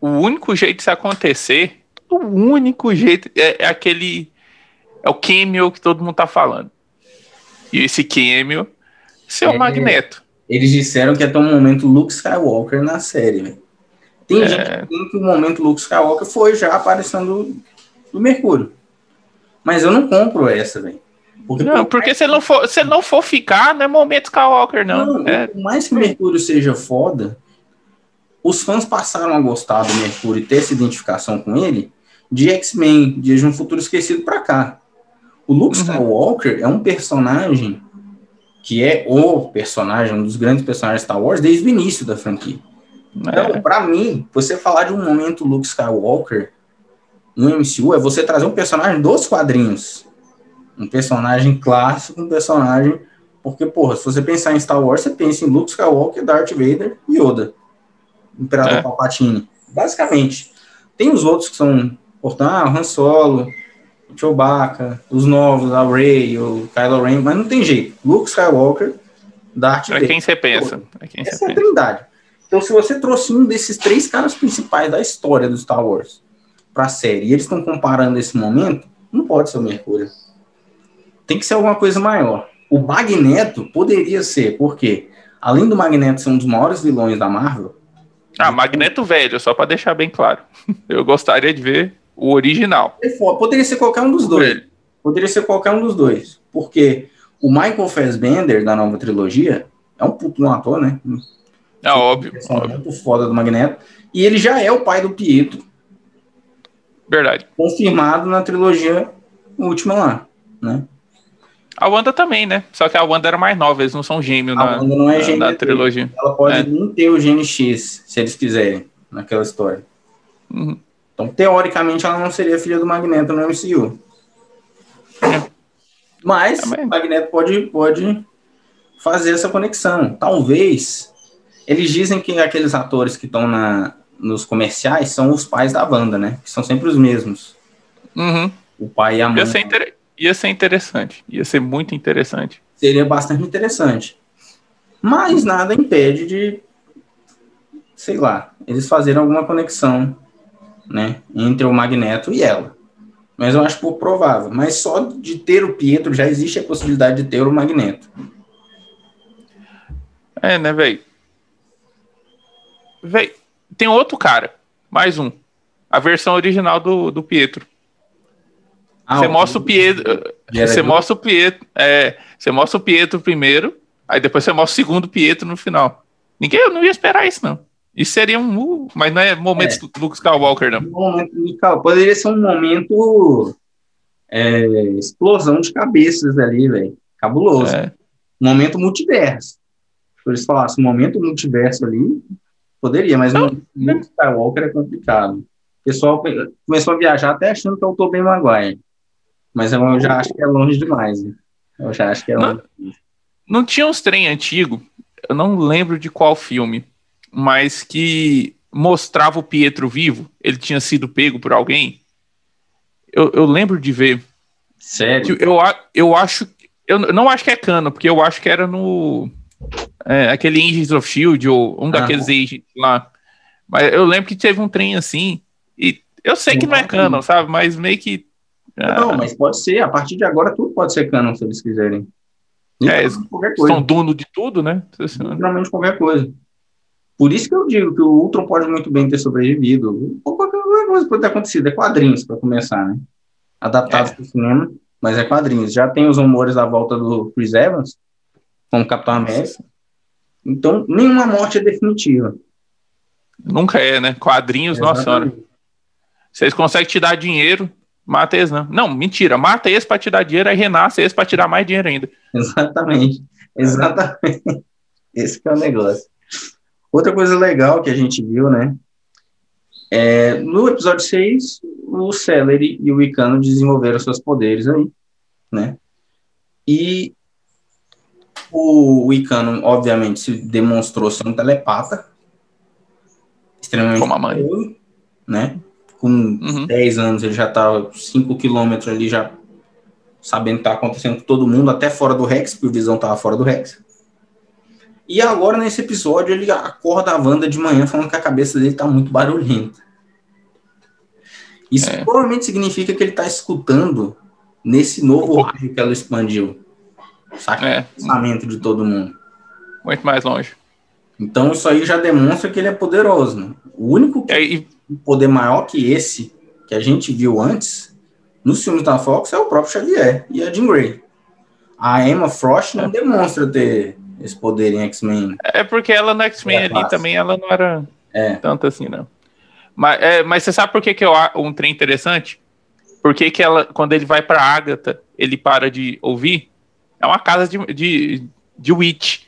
O único jeito de isso acontecer, o único jeito é, é aquele. É o cameo que todo mundo tá falando. E esse cameo é o Magneto. Eles disseram que até o momento Luke Skywalker na série. Tem é... gente que tem que o momento Luke Skywalker foi já aparecendo do Mercúrio. Mas eu não compro essa, velho. Porque, não, porque se não for, se não for ficar, não é momento Skywalker, não. não é. Por mais que o Mercúrio seja foda, os fãs passaram a gostar do Mercúrio e ter essa identificação com ele de X-Men, de Um Futuro Esquecido pra cá. O Luke uhum. Skywalker é um personagem que é o personagem, um dos grandes personagens de Star Wars desde o início da franquia. É. Então, pra mim, você falar de um momento Luke Skywalker no MCU é você trazer um personagem dos quadrinhos um personagem clássico, um personagem. Porque, porra, se você pensar em Star Wars, você pensa em Luke Skywalker, Darth Vader e Yoda. Imperador é. Palpatine. Basicamente. Tem os outros que são importantes, ah, Han Solo, Chewbacca, os novos, a Rey, o Kylo Ren, mas não tem jeito. Luke Skywalker, Darth Vader. É quem você pensa. É quem Essa é a trindade. Então, se você trouxe um desses três caras principais da história do Star Wars para a série, e eles estão comparando esse momento, não pode ser o Mercúrio tem que ser alguma coisa maior. O Magneto poderia ser, porque além do Magneto ser um dos maiores vilões da Marvel. Ah, Magneto velho, só para deixar bem claro. Eu gostaria de ver o original. Poderia ser qualquer um dos dois. Velho. Poderia ser qualquer um dos dois. Porque o Michael Fassbender, da nova trilogia, é um puto um ator, né? É óbvio. É óbvio. muito foda do Magneto. E ele já é o pai do Pietro. Verdade. Confirmado na trilogia última lá, né? A Wanda também, né? Só que a Wanda era mais nova, eles não são gêmeos a na, Wanda não é gêmeo na, trilogia. Ela pode é. nem ter o gene X, se eles quiserem, naquela história. Uhum. Então, teoricamente, ela não seria filha do Magneto no MCU. Mas o Magneto pode, pode fazer essa conexão. Talvez. Eles dizem que aqueles atores que estão nos comerciais são os pais da Wanda, né? Que são sempre os mesmos. Uhum. O pai e a mãe. Eu sei inter ia ser interessante. Ia ser muito interessante. Seria bastante interessante. Mas nada impede de, sei lá, eles fazerem alguma conexão, né, entre o Magneto e ela. Mas eu acho pouco provável. Mas só de ter o Pietro já existe a possibilidade de ter o Magneto. É, né, velho? Velho, tem outro cara, mais um. A versão original do, do Pietro. Ah, você mostra o Pietro. Você mostra o Pietro. É, você mostra o Pietro primeiro, aí depois você mostra o segundo Pietro no final. Ninguém eu não ia esperar isso, não. Isso seria um. Mas não é momento é. do Luke Skywalker, não. Poderia ser um momento. É, explosão de cabeças ali, velho. Cabuloso. É. Um momento multiverso. Se eles falassem um momento multiverso ali, poderia, mas não, Luke Skywalker é complicado. O pessoal começou a viajar até achando que eu tô bem Maguire. Mas eu já acho que é longe demais. Né? Eu já acho que é longe. Não, não tinha uns trem antigo, eu não lembro de qual filme, mas que mostrava o Pietro vivo. Ele tinha sido pego por alguém. Eu, eu lembro de ver. Sério? Eu, eu acho. Eu não acho que é cano, porque eu acho que era no. É, aquele Agents of Shield, ou um ah. daqueles agents lá. Mas eu lembro que teve um trem assim. E eu sei que não é cano, sabe? Mas meio que não, ah. mas pode ser. A partir de agora, tudo pode ser canon, se eles quiserem. É, eles são dono de tudo, né? Literalmente qualquer coisa. Por isso que eu digo que o Ultron pode muito bem ter sobrevivido. Qualquer coisa pode ter acontecido. É quadrinhos, para começar, né? Adaptados é. para o cinema, mas é quadrinhos. Já tem os rumores da volta do Chris Evans, como Capitão América. Então, nenhuma morte é definitiva. Nunca é, né? Quadrinhos, Exatamente. nossa senhora. Vocês conseguem te dar dinheiro, Mata eles, não. Não, mentira. Mata esse para te dar dinheiro, aí renasce esse para te dar mais dinheiro ainda. Exatamente. Exatamente. Esse é o negócio. Outra coisa legal que a gente viu, né? É, no episódio 6, o Celery e o Icano desenvolveram seus poderes aí, né? E o Icano, obviamente, se demonstrou ser um telepata. Extremamente. Como a mãe. Né? com uhum. 10 anos ele já estava 5 quilômetros ali já sabendo o que está acontecendo com todo mundo, até fora do Rex, porque o Visão estava fora do Rex. E agora, nesse episódio, ele acorda a Wanda de manhã falando que a cabeça dele está muito barulhenta. Isso é. provavelmente significa que ele está escutando nesse novo raio que ela expandiu. Saca? É. O pensamento de todo mundo. Muito mais longe. Então, isso aí já demonstra que ele é poderoso. Né? O único que... É, e poder maior que esse que a gente viu antes nos filmes da Fox é o próprio Xavier e a Jean Grey. A Emma Frost não é. demonstra ter esse poder em X-Men. É porque ela no X-Men é ali também ela não era é. tanto assim, não. Mas, é, mas você sabe por que, que é um trem interessante? Porque que ela, quando ele vai pra Agatha, ele para de ouvir? É uma casa de, de, de witch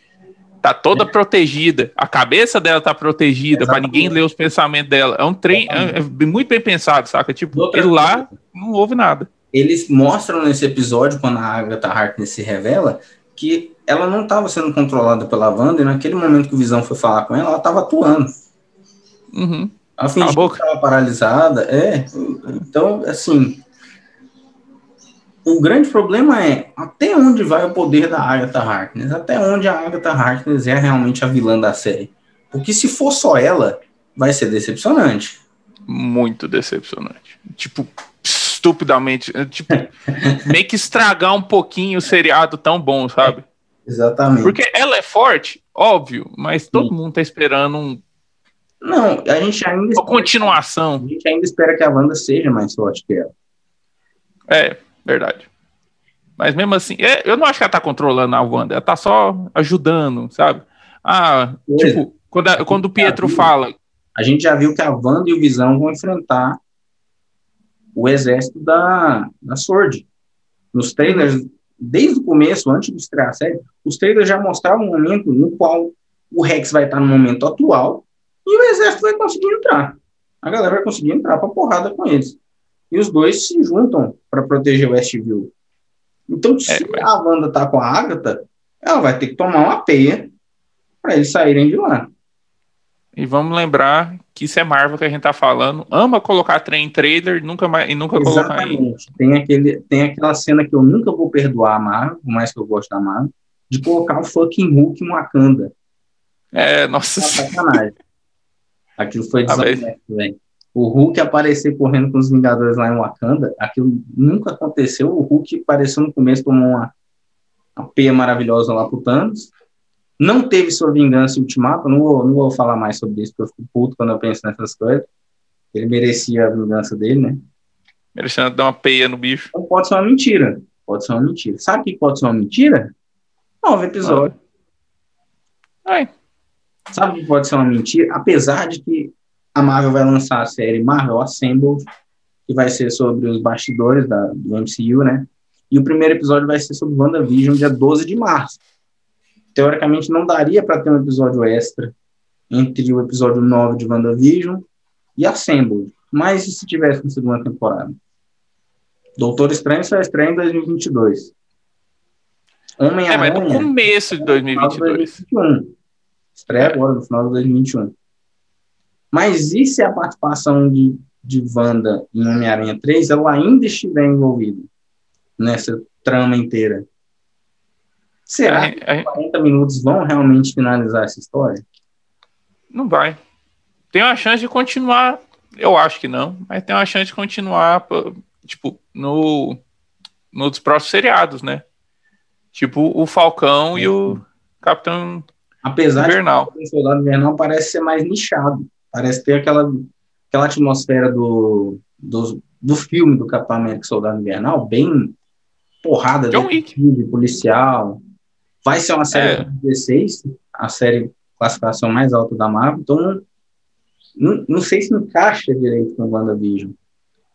tá toda é. protegida, a cabeça dela tá protegida para ninguém ler os pensamentos dela. É um trem é, é muito bem pensado, saca? Tipo, Outra ele lá não houve nada. Eles mostram nesse episódio, quando a Agatha Harkness se revela, que ela não estava sendo controlada pela Wanda, e naquele momento que o Visão foi falar com ela, ela estava atuando. Uhum. Ela fingiu que estava paralisada. É, então, assim, o grande problema é até onde vai o poder da Agatha Harkness, até onde a Agatha Harkness é realmente a vilã da série. Porque se for só ela, vai ser decepcionante. Muito decepcionante. Tipo, estupidamente, tipo, meio que estragar um pouquinho o seriado tão bom, sabe? É, exatamente. Porque ela é forte, óbvio, mas todo Sim. mundo tá esperando um não, a gente ainda uma continuação. A gente ainda espera que a Wanda seja mais forte que ela. É, Verdade. Mas mesmo assim, é, eu não acho que ela tá controlando a Wanda, ela tá só ajudando, sabe? Ah, tipo, quando, a, quando o Pietro fala. A gente já viu que a Wanda e o Visão vão enfrentar o exército da, da Sword. Nos trailers, desde o começo, antes de estrear a série, os trailers já mostravam um momento no qual o Rex vai estar no momento atual e o exército vai conseguir entrar. A galera vai conseguir entrar pra porrada com eles e os dois se juntam para proteger o Westview. Então, se é, mas... a Wanda tá com a Agatha, ela vai ter que tomar uma peia para eles saírem de lá. E vamos lembrar que isso é Marvel que a gente tá falando. Ama colocar trem em trailer nunca mais, e nunca Exatamente. colocar em. Tem, aquele, tem aquela cena que eu nunca vou perdoar a Marvel, por mais que eu goste da Marvel, de colocar o fucking Hulk em Wakanda. É, nossa. É sacanagem. Aquilo foi ah, desonesto, velho o Hulk aparecer correndo com os Vingadores lá em Wakanda, aquilo nunca aconteceu. O Hulk apareceu no começo, tomou uma, uma peia maravilhosa lá pro Thanos. Não teve sua vingança ultimata, não vou, não vou falar mais sobre isso, porque eu fico puto quando eu penso nessas coisas. Ele merecia a vingança dele, né? Merecendo dar uma peia no bicho. Então pode ser uma mentira. Pode ser uma mentira. Sabe o que pode ser uma mentira? Nove episódios. Ai. Sabe o que pode ser uma mentira? Apesar de que a Marvel vai lançar a série Marvel Assembled, que vai ser sobre os bastidores da, do MCU, né? E o primeiro episódio vai ser sobre WandaVision, dia 12 de março. Teoricamente, não daria para ter um episódio extra entre o episódio 9 de WandaVision e Assembled. Mas se tivesse uma segunda temporada? Doutor Estranho só estreia em 2022. Homem-Aranha... É, mas no começo de 2022. 2021. Estreia é. agora, no final de 2021. Mas e se a participação de, de Wanda em Homem-Aranha 3 ela ainda estiver envolvida nessa trama inteira? Será que é, 40 minutos vão realmente finalizar essa história? Não vai. Tem uma chance de continuar, eu acho que não, mas tem uma chance de continuar, tipo, no nos próximos seriados, né? Tipo o Falcão é. e o Capitão Apesar Invernal. de o Soldado Invernal parece ser mais nichado. Parece ter aquela, aquela atmosfera do, do, do filme do Capitão América Soldado Invernal, bem porrada de policial. Vai ser uma série é. 16, a série classificação mais alta da Marvel, então não, não sei se encaixa direito com o WandaVision.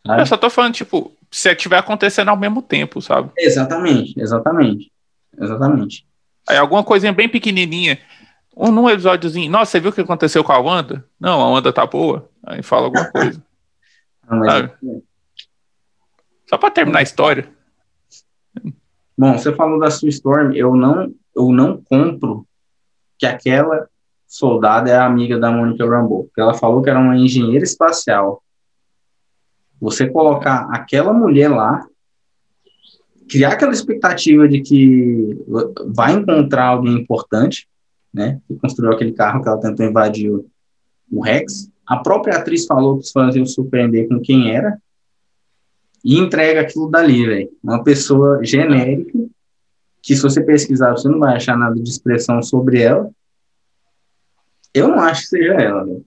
Sabe? Eu só tô falando, tipo, se estiver acontecendo ao mesmo tempo, sabe? Exatamente, exatamente. Exatamente. Aí alguma coisinha bem pequenininha. Um, num episódiozinho, nossa, você viu o que aconteceu com a Wanda? Não, a Wanda tá boa. Aí fala alguma coisa. Não, é Só pra terminar a história. Bom, você falou da sua Storm, eu não, eu não compro que aquela soldada é amiga da Monica Rambeau, porque ela falou que era uma engenheira espacial. Você colocar aquela mulher lá, criar aquela expectativa de que vai encontrar alguém importante, né? Que construiu aquele carro que ela tentou invadir o Rex. A própria atriz falou que os fãs iam surpreender com quem era e entrega aquilo dali, velho. Uma pessoa genérica que se você pesquisar você não vai achar nada de expressão sobre ela eu não acho que seja ela, né?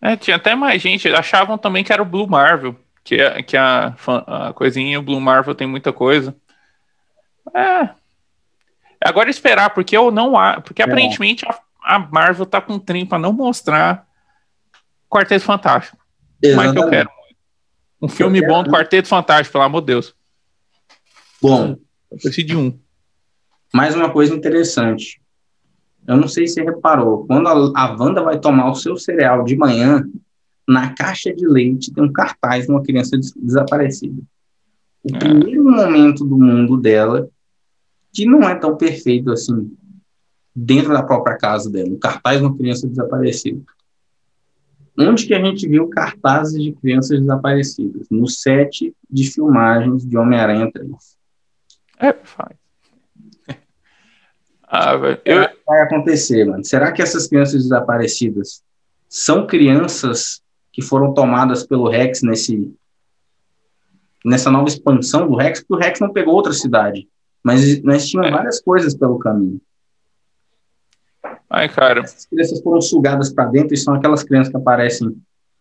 É, tinha até mais gente. Achavam também que era o Blue Marvel. Que, é, que a, a coisinha, o Blue Marvel tem muita coisa. É. Agora esperar, porque eu não há. Porque é. aparentemente a, a, Marvel tá com trem pra não mostrar Quarteto Fantástico. Exatamente. Mas que eu quero. Um filme eu bom do Quarteto Fantástico, pelo amor de Deus. Bom. Eu preciso de um. Mais uma coisa interessante. Eu não sei se você reparou, quando a, a Wanda vai tomar o seu cereal de manhã, na caixa de leite tem um cartaz de uma criança des desaparecida. O é. primeiro momento do mundo dela, que não é tão perfeito assim, dentro da própria casa dela, o cartaz de uma criança desaparecida. Onde que a gente viu cartazes de crianças desaparecidas? No set de filmagens de Homem-Aranha 3. É, faz. Ah, eu... vai acontecer, mano? Será que essas crianças desaparecidas são crianças que foram tomadas pelo Rex nesse nessa nova expansão do Rex? Porque o Rex não pegou outra cidade, mas nós tínhamos é. várias coisas pelo caminho. Ai, cara. Essas crianças foram sugadas para dentro e são aquelas crianças que aparecem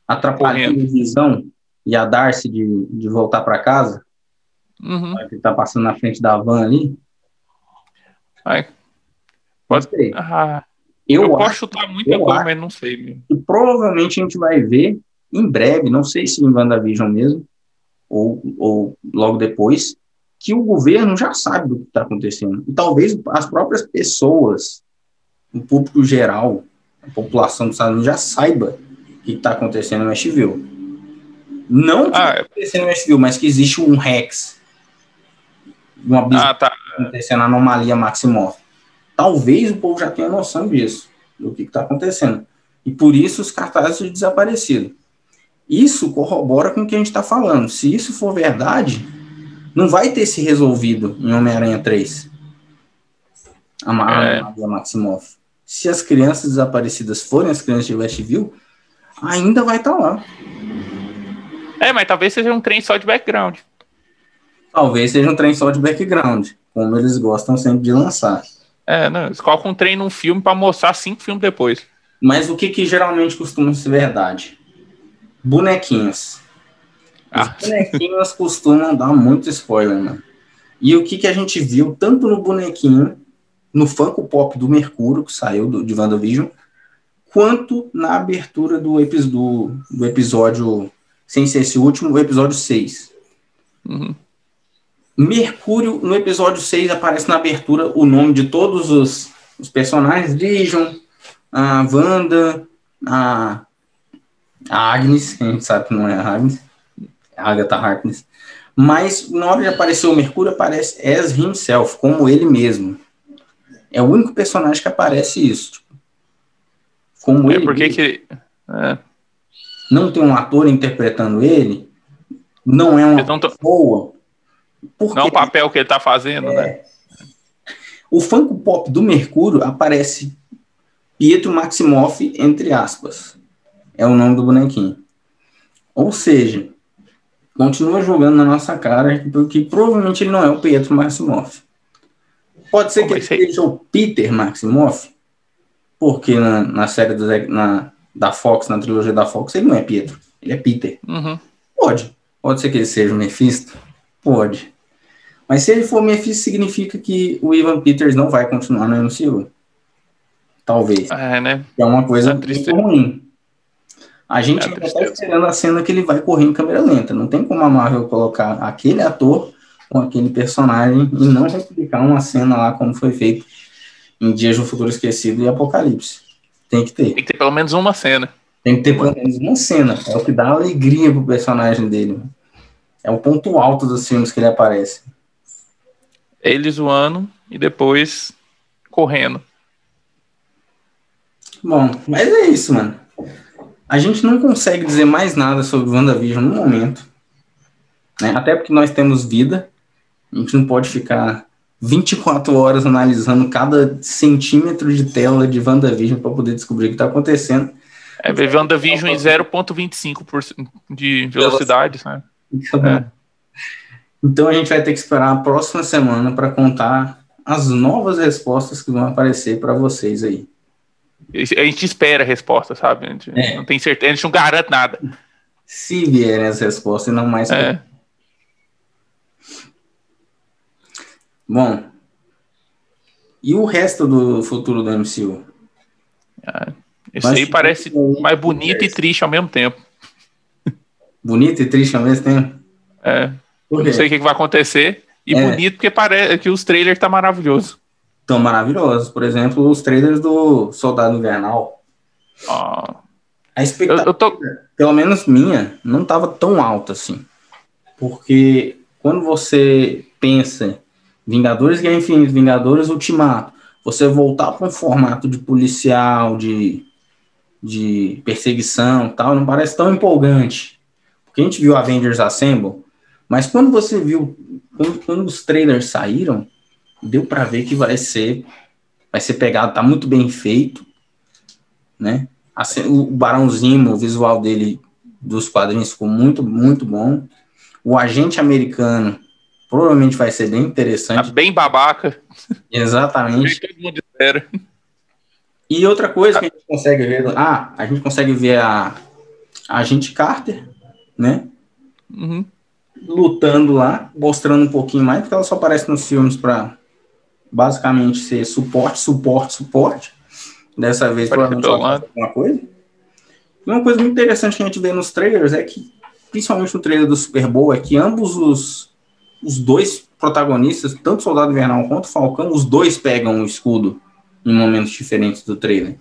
atrapalhando a visão e a Darcy de, de voltar para casa. Uhum. Que tá passando na frente da van ali. Ai, Pode ser. Ah, eu, eu posso chutar muita coisa, mas não sei. Mesmo. E provavelmente a gente vai ver em breve, não sei se em WandaVision mesmo, ou, ou logo depois, que o governo já sabe do que está acontecendo. E talvez as próprias pessoas, o público geral, a população dos Estados Unidos já saiba o que está acontecendo no Westview. Não que está ah, é. acontecendo no Westview, mas que existe um Rex. Uma ah, tá. acontecendo anomalia Maximoff. Talvez o povo já tenha noção disso, do que está acontecendo. E por isso os cartazes de desaparecido. Isso corrobora com o que a gente está falando. Se isso for verdade, não vai ter se resolvido em Homem-Aranha 3. A Maria é. Maximoff. Se as crianças desaparecidas forem as crianças de Westview, ainda vai estar tá lá. É, mas talvez seja um trem só de background. Talvez seja um trem só de background, como eles gostam sempre de lançar. É, não, eles colocam um trem num filme para mostrar cinco filmes depois. Mas o que, que geralmente costuma ser verdade? Bonequinhos. Ah. Os bonequinhos costumam dar muito spoiler, mano. E o que, que a gente viu, tanto no bonequinho, no Funko Pop do Mercúrio, que saiu do, de WandaVision, quanto na abertura do, do, do episódio, sem ser esse último, o episódio 6. Uhum. Mercúrio, no episódio 6, aparece na abertura o nome de todos os, os personagens: Vision, a Wanda, a, a Agnes, que a gente sabe que não é a Agnes, a Agatha Harkness. Mas na hora de aparecer o Mercúrio, aparece as himself, como ele mesmo. É o único personagem que aparece isso. Tipo, como é ele porque mesmo. que. É. Não tem um ator interpretando ele. Não é uma pessoa. Porque, não é um papel que ele está fazendo, é, né? O Funko Pop do Mercúrio aparece Pietro Maximoff, entre aspas. É o nome do bonequinho. Ou seja, continua jogando na nossa cara, porque provavelmente ele não é o Pietro Maximoff. Pode ser Como que ele seja o Peter Maximoff, porque na, na série do, na, da Fox, na trilogia da Fox, ele não é Pietro, ele é Peter. Uhum. Pode. Pode ser que ele seja o Mephisto? Pode. Mas se ele for Mephisto, significa que o Ivan Peters não vai continuar no MCU. Talvez. É, né? É uma coisa é muito ruim. A gente é está esperando a cena que ele vai correr em câmera lenta. Não tem como a Marvel colocar aquele ator com aquele personagem e não replicar uma cena lá como foi feito em Dias do Futuro Esquecido e Apocalipse. Tem que ter. Tem que ter pelo menos uma cena. Tem que ter pelo menos uma cena. É o que dá alegria pro personagem dele. É o ponto alto dos filmes que ele aparece. Ele zoando e depois correndo. Bom, mas é isso, mano. A gente não consegue dizer mais nada sobre WandaVision no momento. Né? Até porque nós temos vida. A gente não pode ficar 24 horas analisando cada centímetro de tela de WandaVision para poder descobrir o que está acontecendo. É, ver WandaVision em 0,25% de velocidade, né? É. Então a gente vai ter que esperar a próxima semana para contar as novas respostas que vão aparecer para vocês aí. A gente espera a resposta, sabe? A gente é. não tem certeza, a gente não garante nada. Se vierem as respostas e não mais. É. Bom. E o resto do futuro do MCU? Ah, isso Mas aí parece mais bonito e triste ao mesmo tempo. Bonito e triste ao mesmo tempo? É. Não sei o que vai acontecer. E é. bonito porque parece que os trailers tá maravilhoso. Tão maravilhosos. Por exemplo, os trailers do Soldado Invernal. Ah. A expectativa, eu, eu tô... pelo menos minha, não estava tão alta assim. Porque quando você pensa Vingadores Guerra Infinita, Vingadores Ultimato, você voltar para um formato de policial, de, de perseguição tal, não parece tão empolgante. Porque a gente viu Avengers Assemble, mas quando você viu, quando, quando os trailers saíram, deu para ver que vai ser vai ser pegado, tá muito bem feito, né? o Barãozinho, o visual dele dos quadrinhos ficou muito, muito bom. O agente americano provavelmente vai ser bem interessante. Tá bem babaca. Exatamente. todo mundo espera. E outra coisa que a gente consegue ver, ah, a gente consegue ver a, a agente Carter, né? Uhum. Lutando lá, mostrando um pouquinho mais, porque ela só aparece nos filmes para basicamente ser suporte, suporte, suporte. Dessa vez, provavelmente, alguma coisa. E uma coisa muito interessante que a gente vê nos trailers é que, principalmente no trailer do Super Bowl, é que ambos os, os dois protagonistas, tanto Soldado Invernal quanto Falcão, os dois pegam o escudo em momentos diferentes do trailer.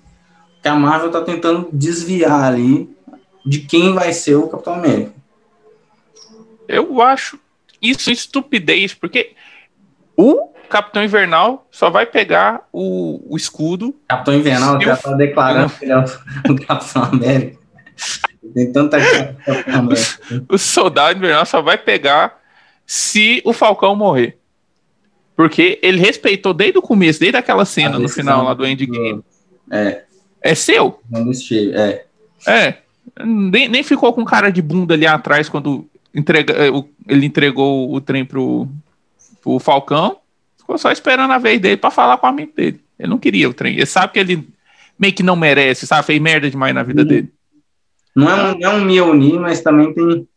Que a Marvel tá tentando desviar ali de quem vai ser o Capitão América. Eu acho isso estupidez, porque o Capitão Invernal só vai pegar o, o escudo. Capitão Invernal já está declarando que ele é o Capitão América. Tem tanta O Soldado Invernal só vai pegar se o Falcão morrer. Porque ele respeitou desde o começo, desde aquela cena no final lá do Endgame. É. É seu? É. É. Nem, nem ficou com cara de bunda ali atrás quando entrega, eh, ele entregou o trem pro, pro Falcão. Ficou só esperando a vez dele para falar com o amigo dele. Ele não queria o trem. Ele sabe que ele meio que não merece, sabe? Fez merda demais na vida dele. Não é um, não é um Mjolnir, mas também tem.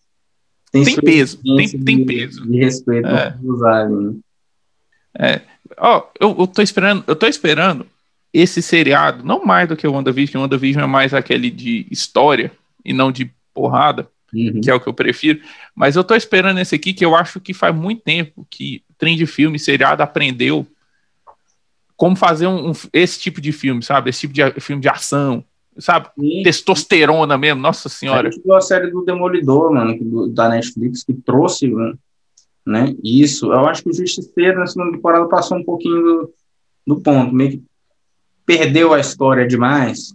tem, tem peso, tem, de, tem peso. De respeito é. usar ali. Né? É. Ó, eu, eu tô esperando, eu tô esperando esse seriado, não mais do que o WandaVision, o WandaVision é mais aquele de história e não de porrada, uhum. que é o que eu prefiro, mas eu tô esperando esse aqui que eu acho que faz muito tempo que trem de filme, seriado aprendeu como fazer um, um, esse tipo de filme, sabe? Esse tipo de filme de ação, sabe? Sim. Testosterona mesmo, nossa senhora. A gente viu a série do Demolidor, mano, do, da Netflix, que trouxe né, isso. Eu acho que o Justiceiro na segunda temporada passou um pouquinho do, do ponto, meio que perdeu a história demais,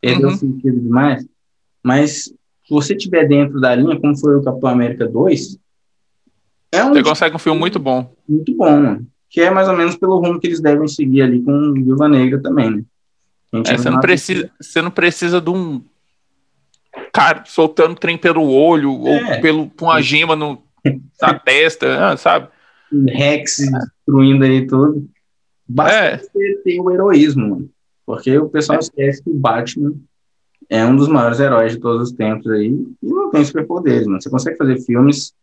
perdeu uhum. o sentido demais, mas você tiver dentro da linha, como foi o Capitão América 2, é um você consegue um filme muito bom. Muito bom, mano. Que é mais ou menos pelo rumo que eles devem seguir ali com Viúva Negra também, né? É, você, não precisa, você não precisa de um cara soltando trem pelo olho é. ou pelo, com uma gema no, na testa, ah, sabe? Rex destruindo aí tudo. Basta é. ter, o heroísmo, mano. Porque o pessoal é. esquece que o Batman é um dos maiores heróis de todos os tempos aí e não tem superpoderes, mano. Você consegue fazer filmes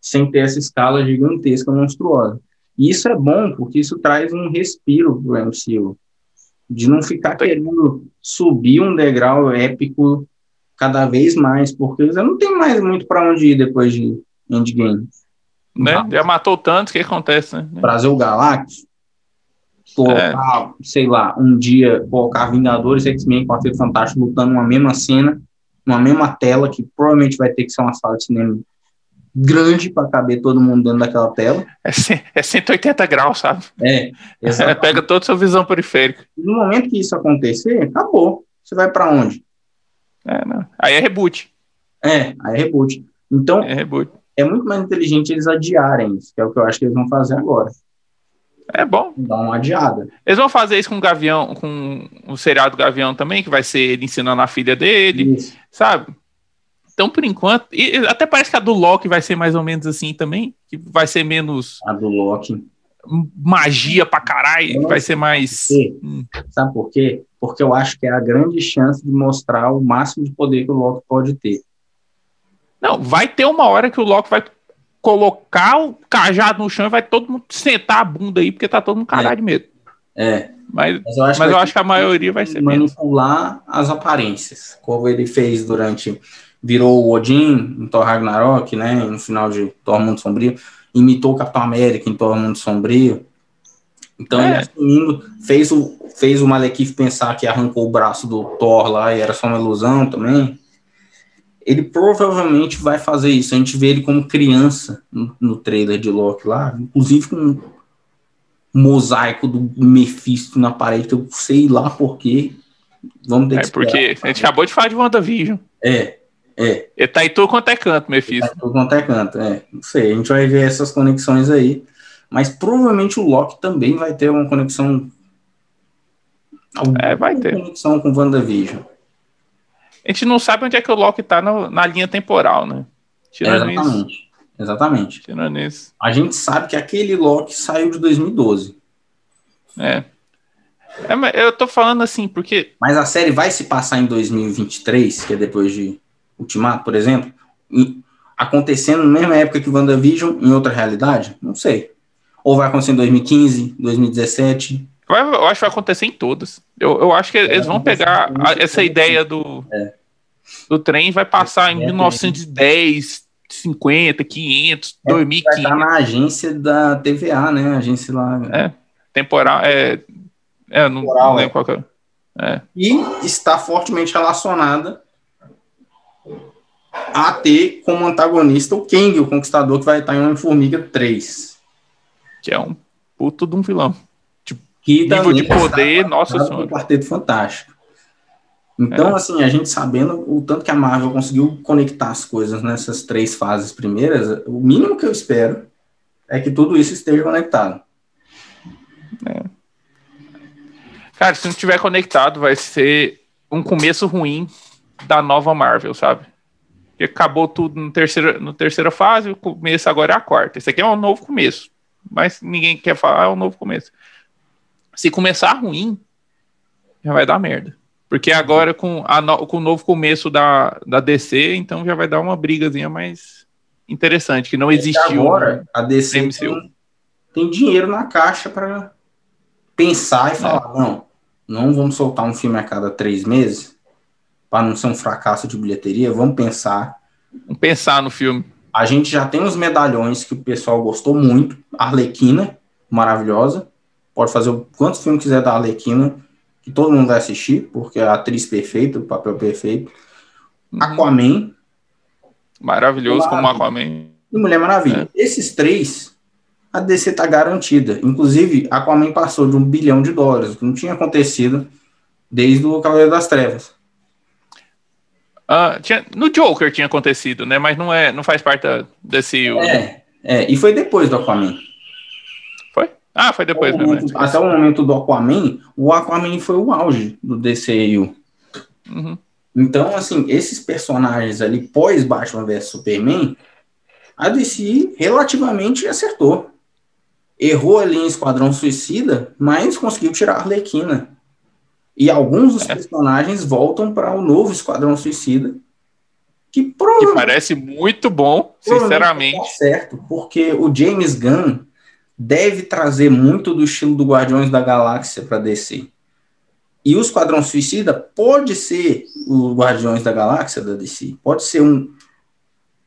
sem ter essa escala gigantesca, monstruosa. E isso é bom, porque isso traz um respiro pro MCU. De não ficar querendo subir um degrau épico cada vez mais, porque você não tem mais muito para onde ir depois de Endgame. Né? Já matou tanto, o que acontece, né? Brasil Galactus, colocar, é. sei lá, um dia colocar Vingadores X-Men com a Fantástico lutando numa mesma cena, numa mesma tela, que provavelmente vai ter que ser uma sala de cinema grande para caber todo mundo dentro daquela tela. É, é 180 graus, sabe? É, é pega toda a sua visão periférica. No momento que isso acontecer, acabou. Você vai para onde? É, não. Aí é reboot. É, aí é reboot. Então, é, reboot. é muito mais inteligente eles adiarem isso, que é o que eu acho que eles vão fazer agora. É bom. Dá uma adiada. Eles vão fazer isso com o Gavião, com o seriado Gavião também, que vai ser ele ensinando a filha dele, isso. sabe? Então, por enquanto, e até parece que a do Loki vai ser mais ou menos assim também, que vai ser menos. A do Loki. Magia pra caralho, vai ser mais. Hum. Sabe por quê? Porque eu acho que é a grande chance de mostrar o máximo de poder que o Loki pode ter. Não, vai ter uma hora que o Loki vai colocar o cajado no chão e vai todo mundo sentar a bunda aí, porque tá todo mundo caralho é. de medo. É. Mas, mas eu acho, mas que, eu acho que a maioria vai ser manipular menos. as aparências, como ele fez durante virou o Odin em Thor Ragnarok, né, no final de Thor Mundo Sombrio, imitou o Capitão América em Thor Mundo Sombrio. Então é. ele assumindo, fez o fez o Malekith pensar que arrancou o braço do Thor lá e era só uma ilusão também ele provavelmente vai fazer isso. A gente vê ele como criança no, no trailer de Loki lá, inclusive com um mosaico do Mephisto na parede, eu sei lá porquê. Vamos ter é porque a gente acabou de falar de WandaVision. É, é. Ele tá em tudo quanto é canto, Mephisto. Tá em tudo quanto é canto, é. Não sei, a gente vai ver essas conexões aí. Mas provavelmente o Loki também vai ter uma conexão. É, vai ter. conexão com WandaVision a gente não sabe onde é que o Loki tá no, na linha temporal, né? Tirando exatamente. Isso. Exatamente. Tirando isso. A gente sabe que aquele Loki saiu de 2012. É. é eu tô falando assim, porque. Mas a série vai se passar em 2023, que é depois de Ultimato, por exemplo, acontecendo na mesma época que WandaVision, em outra realidade? Não sei. Ou vai acontecer em 2015, 2017? Vai, eu acho que vai acontecer em todas. Eu, eu acho que eles vão pegar essa ideia do, é. Do trem vai passar em 1910, 50, 500, é, 2500. Vai estar na agência da TVA, né? agência lá. É, temporal. É, é não, temporal, não lembro qual que é. é. E está fortemente relacionada a ter como antagonista o Kang, o Conquistador, que vai estar em Homem-Formiga 3. Que é um puto de um vilão. Que nível de poder, nossa senhora. Um quarteto fantástico. Então, é. assim, a gente sabendo o tanto que a Marvel conseguiu conectar as coisas nessas três fases primeiras, o mínimo que eu espero é que tudo isso esteja conectado. É. Cara, se não estiver conectado, vai ser um começo ruim da nova Marvel, sabe? Porque acabou tudo no terceira, no terceira fase, o começo agora é a quarta. Esse aqui é um novo começo. Mas ninguém quer falar, é um novo começo se começar ruim, já vai dar merda. Porque agora com, no, com o novo começo da, da DC, então já vai dar uma brigazinha mais. interessante, que não existiu. Agora, a DC tem, tem, dinheiro na caixa para pensar e é. falar: é. não, não vamos soltar um filme a cada três meses para não ser um fracasso de bilheteria. Vamos pensar. Vamos pensar no filme. A gente já tem os medalhões que o pessoal gostou muito. Arlequina, maravilhosa. Pode fazer quantos filmes quiser da Arlequina, que todo mundo vai assistir, porque é a atriz perfeita, o papel perfeito. Uhum. Aquaman. Maravilhoso como Aquaman. E Mulher Maravilha. É. Esses três, a DC tá garantida. Inclusive, Aquaman passou de um bilhão de dólares, que não tinha acontecido desde o Cavaleiro das Trevas. Uh, tinha, no Joker tinha acontecido, né? Mas não é, não faz parte desse. É, é, e foi depois do Aquaman. Ah, foi depois mesmo. Momento, até o momento do Aquaman, o Aquaman foi o auge do DCU. Uhum. Então, assim, esses personagens ali pós Batman vs Superman, a DC relativamente acertou. Errou ali em Esquadrão Suicida, mas conseguiu tirar a Arlequina. E alguns dos é. personagens voltam para o novo Esquadrão Suicida. Que, que parece muito bom, sinceramente. Tá certo, porque o James Gunn deve trazer muito do estilo do Guardiões da Galáxia para DC. E o Esquadrão Suicida pode ser o Guardiões da Galáxia da DC, pode ser um,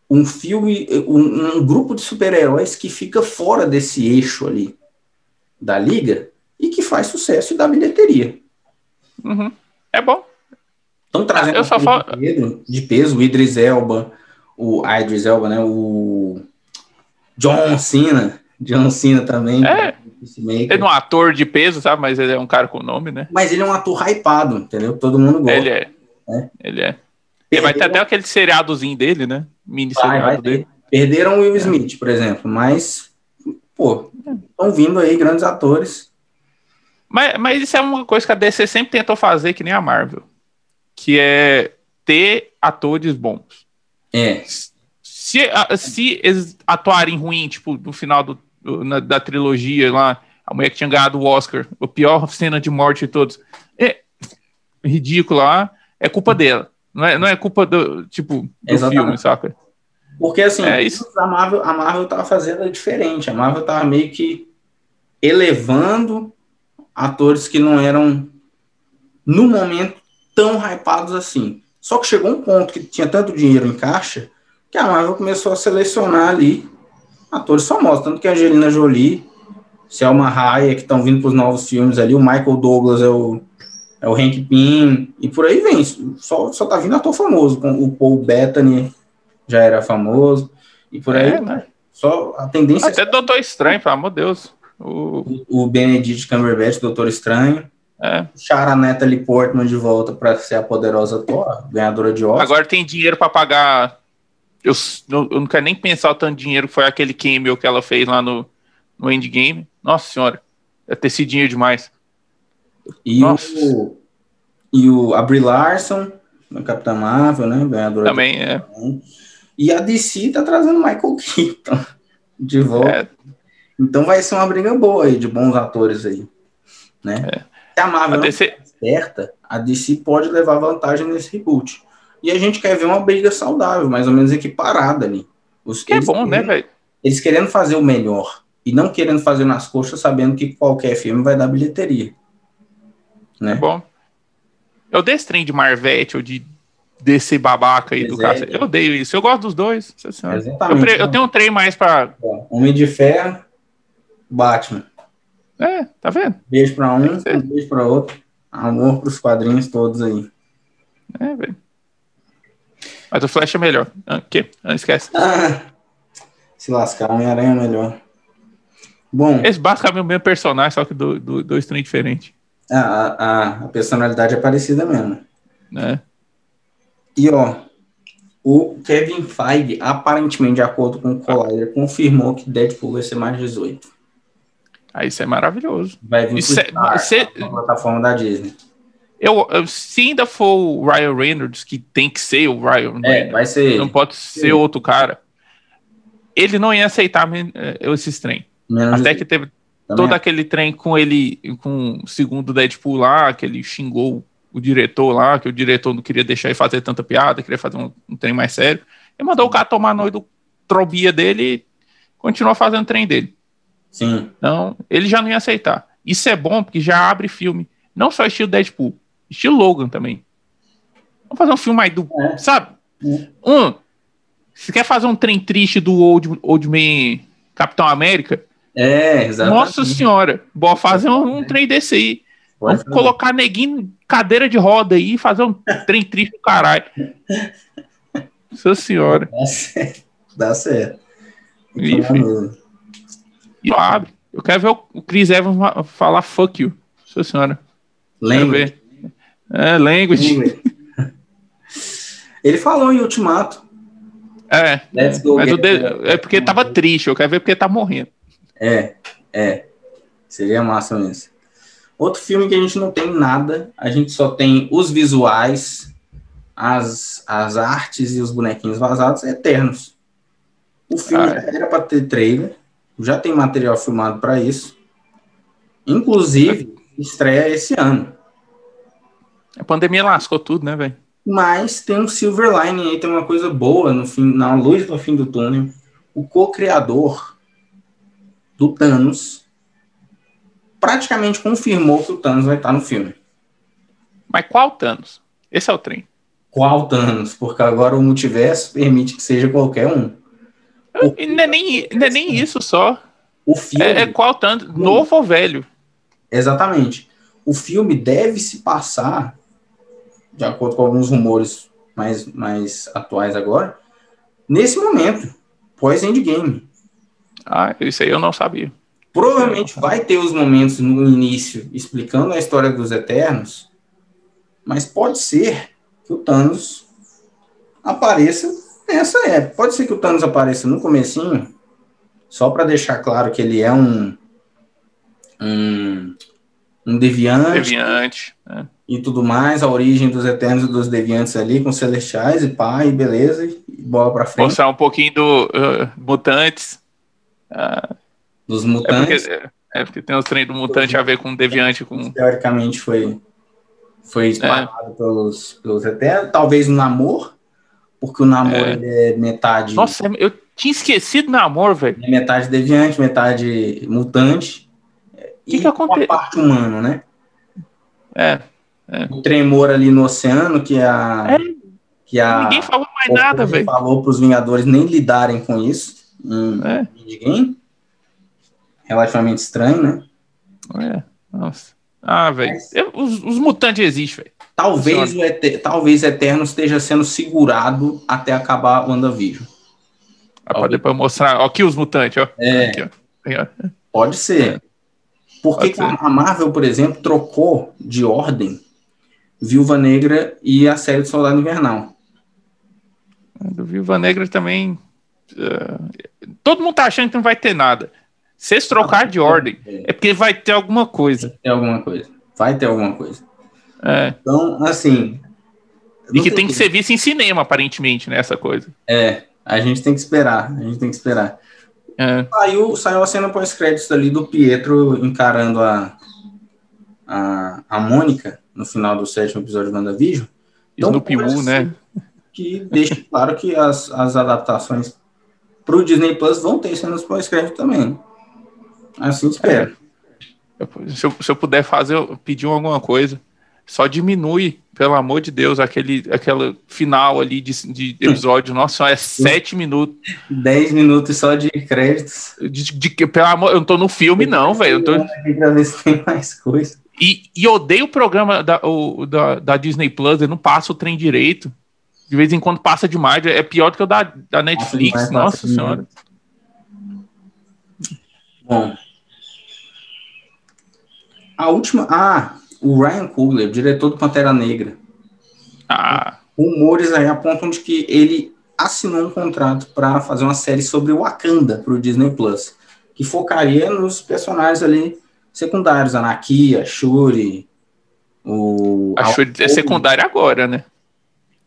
um filme, um, um grupo de super-heróis que fica fora desse eixo ali da liga e que faz sucesso e dá bilheteria. Uhum. É bom. Estão trazendo eu só falo... de peso, o Idris Elba, o ah, Idris Elba, né? O John Cena, John Cena também. É. Ele é um ator de peso, sabe? Mas ele é um cara com nome, né? Mas ele é um ator hypado, entendeu? Todo mundo gosta. Ele é. é. Ele é. Ele vai ter até aquele seriadozinho dele, né? Mini vai, vai dele. Perderam o Will Smith, por exemplo, mas, pô, estão vindo aí grandes atores mas, mas isso é uma coisa que a DC sempre tentou fazer, que nem a Marvel. Que é ter atores bons. É. Se, se eles atuarem ruim, tipo, no final do, na, da trilogia lá, a mulher que tinha ganhado o Oscar, a pior cena de morte de todos, é ridícula lá, é culpa dela. Não é, não é culpa do, tipo, do Exatamente. filme, saca? Porque assim, é isso. a Marvel, a Marvel tava fazendo diferente. A Marvel tava meio que elevando atores que não eram, no momento, tão hypados assim. Só que chegou um ponto que tinha tanto dinheiro em caixa que a Marvel começou a selecionar ali atores famosos. Tanto que a Angelina Jolie, Selma Hayek, que estão vindo para os novos filmes ali, o Michael Douglas é o, é o Hank Pym, e por aí vem. Só, só tá vindo ator famoso. Com o Paul Bettany já era famoso, e por aí. É, né? Só a tendência. Até é... Doutor Estranho, pelo amor de Deus. O, o Benedict Cumberbatch, Doutor Estranho. É. Chara Natalie Portman de volta para ser a poderosa Thor, ganhadora de Oscar. Agora tem dinheiro para pagar. Eu, eu, não quero nem pensar o tanto de dinheiro que foi aquele cameo que ela fez lá no, no Endgame. Nossa senhora, deve ter sido dinheiro demais. E Nossa. o, e o a Brie Larson, na Capitã Marvel, né? Ganhadora Também é. E a DC tá trazendo Michael Keaton de volta. É. Então vai ser uma briga boa aí de bons atores aí, né? É. Se a Marvel a DC... certa, a DC pode levar vantagem nesse reboot. E a gente quer ver uma briga saudável, mais ou menos equiparada ali. Os, que é bom, né, querendo, né, velho? Eles querendo fazer o melhor e não querendo fazer nas coxas, sabendo que qualquer filme vai dar bilheteria. Né? É bom. Eu dei esse trem de Marvete ou de desse babaca aí do cara. Eu odeio isso. Eu gosto dos dois. Exatamente. Eu, eu tenho um trem mais para Homem de Ferro Batman. É, tá vendo? Beijo pra um, um beijo pra outro. Amor pros quadrinhos todos aí. É, velho. Mas o Flash é melhor. Ah, quê? Não esquece. Ah, se lascar, Homem-Aranha é melhor. Bom. Esse basicamente é o mesmo personagem, só que do, do, dois trem diferentes. A, a, a, personalidade é parecida mesmo. É. E ó, o Kevin Feige, aparentemente, de acordo com o Collider, confirmou que Deadpool vai ser mais 18. Aí isso é maravilhoso. Vai vir isso é, se, plataforma da Disney. Eu, se ainda for o Ryan Reynolds, que tem que ser o Ryan é, Reynolds, vai ser não pode ser Sim. outro cara, ele não ia aceitar eh, esses trem. Menos Até que teve todo aquele trem com ele, com o segundo Deadpool lá, que ele xingou o diretor lá, que o diretor não queria deixar ele fazer tanta piada, queria fazer um, um trem mais sério. Ele mandou o cara tomar noite do filantrobia dele continua fazendo trem dele. Sim. Então, ele já não ia aceitar. Isso é bom porque já abre filme. Não só estilo Deadpool, estilo Logan também. Vamos fazer um filme aí do. É. Sabe? É. Um. Você quer fazer um trem triste do Old, Old Man Capitão América? É, exatamente. Nossa senhora. Bora fazer um, um trem desse aí. Pode Vamos fazer. colocar neguinho cadeira de roda aí e fazer um trem triste do caralho. Nossa senhora. Dá certo. Dá certo. Enfim. E abre. Eu quero ver o Chris Evans falar fuck you. Nossa senhora. Language. É, language. Ele falou em Ultimato. É. Let's go mas de... é porque tava triste. Eu quero ver porque tá morrendo. É, é. Seria massa mesmo. Outro filme que a gente não tem nada, a gente só tem os visuais, as, as artes e os bonequinhos vazados Eternos. O filme ah, é. era para ter trailer, já tem material filmado para isso. Inclusive, estreia esse ano. A pandemia lascou tudo, né, velho? Mas tem um silver lining aí, tem uma coisa boa no fim, na luz do fim do túnel. O co-criador do Thanos praticamente confirmou que o Thanos vai estar no filme. Mas qual Thanos? Esse é o trem. Qual Thanos? Porque agora o multiverso permite que seja qualquer um. Não é, nem, não é nem isso só. O filme. É, é qual tanto? Novo ou velho? Exatamente. O filme deve se passar, de acordo com alguns rumores mais, mais atuais agora, nesse momento, pós-endgame. Ah, isso aí eu não sabia. Provavelmente vai ter os momentos no início explicando a história dos Eternos, mas pode ser que o Thanos apareça essa é. Pode ser que o Thanos apareça no comecinho, só para deixar claro que ele é um um, um deviante, deviante é. E tudo mais, a origem dos Eternos e dos Deviantes ali, com Celestiais e pai, beleza, e bola para frente. Mostrar um pouquinho do uh, Mutantes. Uh, dos Mutantes. É porque, é porque tem os treinos do Mutante a ver com Deviante. Com... Teoricamente foi, foi espalhado é. pelos, pelos Eternos, talvez o Namor, porque o namoro é, é metade. Nossa, eu tinha esquecido o namoro, velho. É metade deviante, metade mutante. O que, que aconteceu? parte humano, né? É, é. O tremor ali no oceano, que a. É. Que a Ninguém falou mais nada, velho. falou para os Vingadores nem lidarem com isso. Em é. ninguém. Relativamente estranho, né? É, nossa. Ah, velho. Os, os mutantes existem, velho. Talvez, o Eter, talvez Eterno esteja sendo segurado até acabar o WandaVision. Ah, pode depois mostrar. Ó, aqui os mutantes, ó. É, aqui, ó. Pode ser. É. Pode ser. a Marvel, por exemplo, trocou de ordem Viúva Negra e a série do Soldado Invernal. Do Viúva Negra também. Uh, todo mundo tá achando que não vai ter nada. Se eles trocar de ordem, é. é porque vai ter alguma coisa. Vai ter alguma coisa. Vai ter alguma coisa. É. Então, assim. E que tem que ser visto em cinema, aparentemente, né? Essa coisa. É, a gente tem que esperar. A gente tem que esperar. É. Saiu, saiu a cena pós-créditos ali do Pietro encarando a, a, a Mônica no final do sétimo episódio de WandaVision. Então, Snoopy Woo, né? Que deixa claro que as, as adaptações para o Disney Plus vão ter cenas pós-crédito também. Assim espero. É. Se, eu, se eu puder fazer, eu pedir alguma coisa só diminui, pelo amor de Deus, aquele, aquele final ali de, de episódio. Nossa, é sete minutos. Dez minutos só de créditos. De, de, pelo amor, eu não tô no filme, não, velho. Eu tô... Pra ver se tem mais coisa. E, e odeio o programa da, o, da, da Disney Plus, ele não passa o trem direito. De vez em quando passa demais. É pior do que o da, da Netflix. Demais, Nossa senhora. Bom. A última. Ah, o Ryan Coogler, diretor do Pantera Negra. Ah. Rumores aí apontam de que ele assinou um contrato para fazer uma série sobre Wakanda para o Disney Plus, que focaria nos personagens ali secundários, a Nakia, a Shuri, o... A Shuri é secundária agora, né?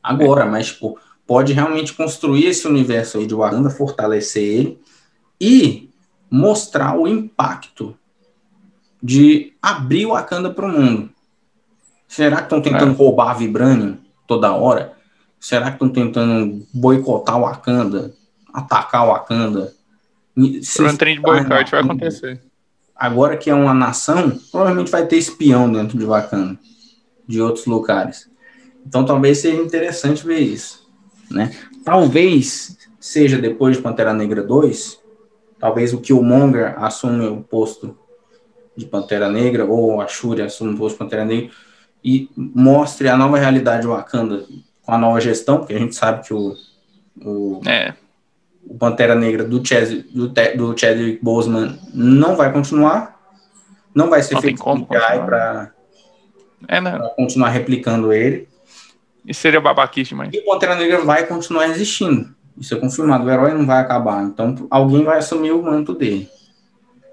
Agora, é. mas tipo, pode realmente construir esse universo aí de Wakanda, fortalecer ele e mostrar o impacto de abrir o Wakanda para o mundo. Será que estão tentando é. roubar a Vibranium toda hora? Será que estão tentando boicotar o Wakanda? atacar o Wakanda. Um trem de boicote vai acontecer. Agora que é uma nação, provavelmente vai ter espião dentro de Wakanda, de outros lugares. Então talvez seja interessante ver isso, né? Talvez seja depois de Pantera Negra 2, talvez o Killmonger assume o posto de Pantera Negra, ou a Shuri assume o posto de Pantera Negra, e mostre a nova realidade de Wakanda com a nova gestão, porque a gente sabe que o, o, é. O Pantera Negra do, Chaz, do, do Chadwick Boseman não vai continuar, não vai ser não feito para é, né? continuar replicando ele. E seria babaquice demais. E o Pantera Negra vai continuar existindo. Isso é confirmado. O herói não vai acabar. Então alguém vai assumir o manto dele.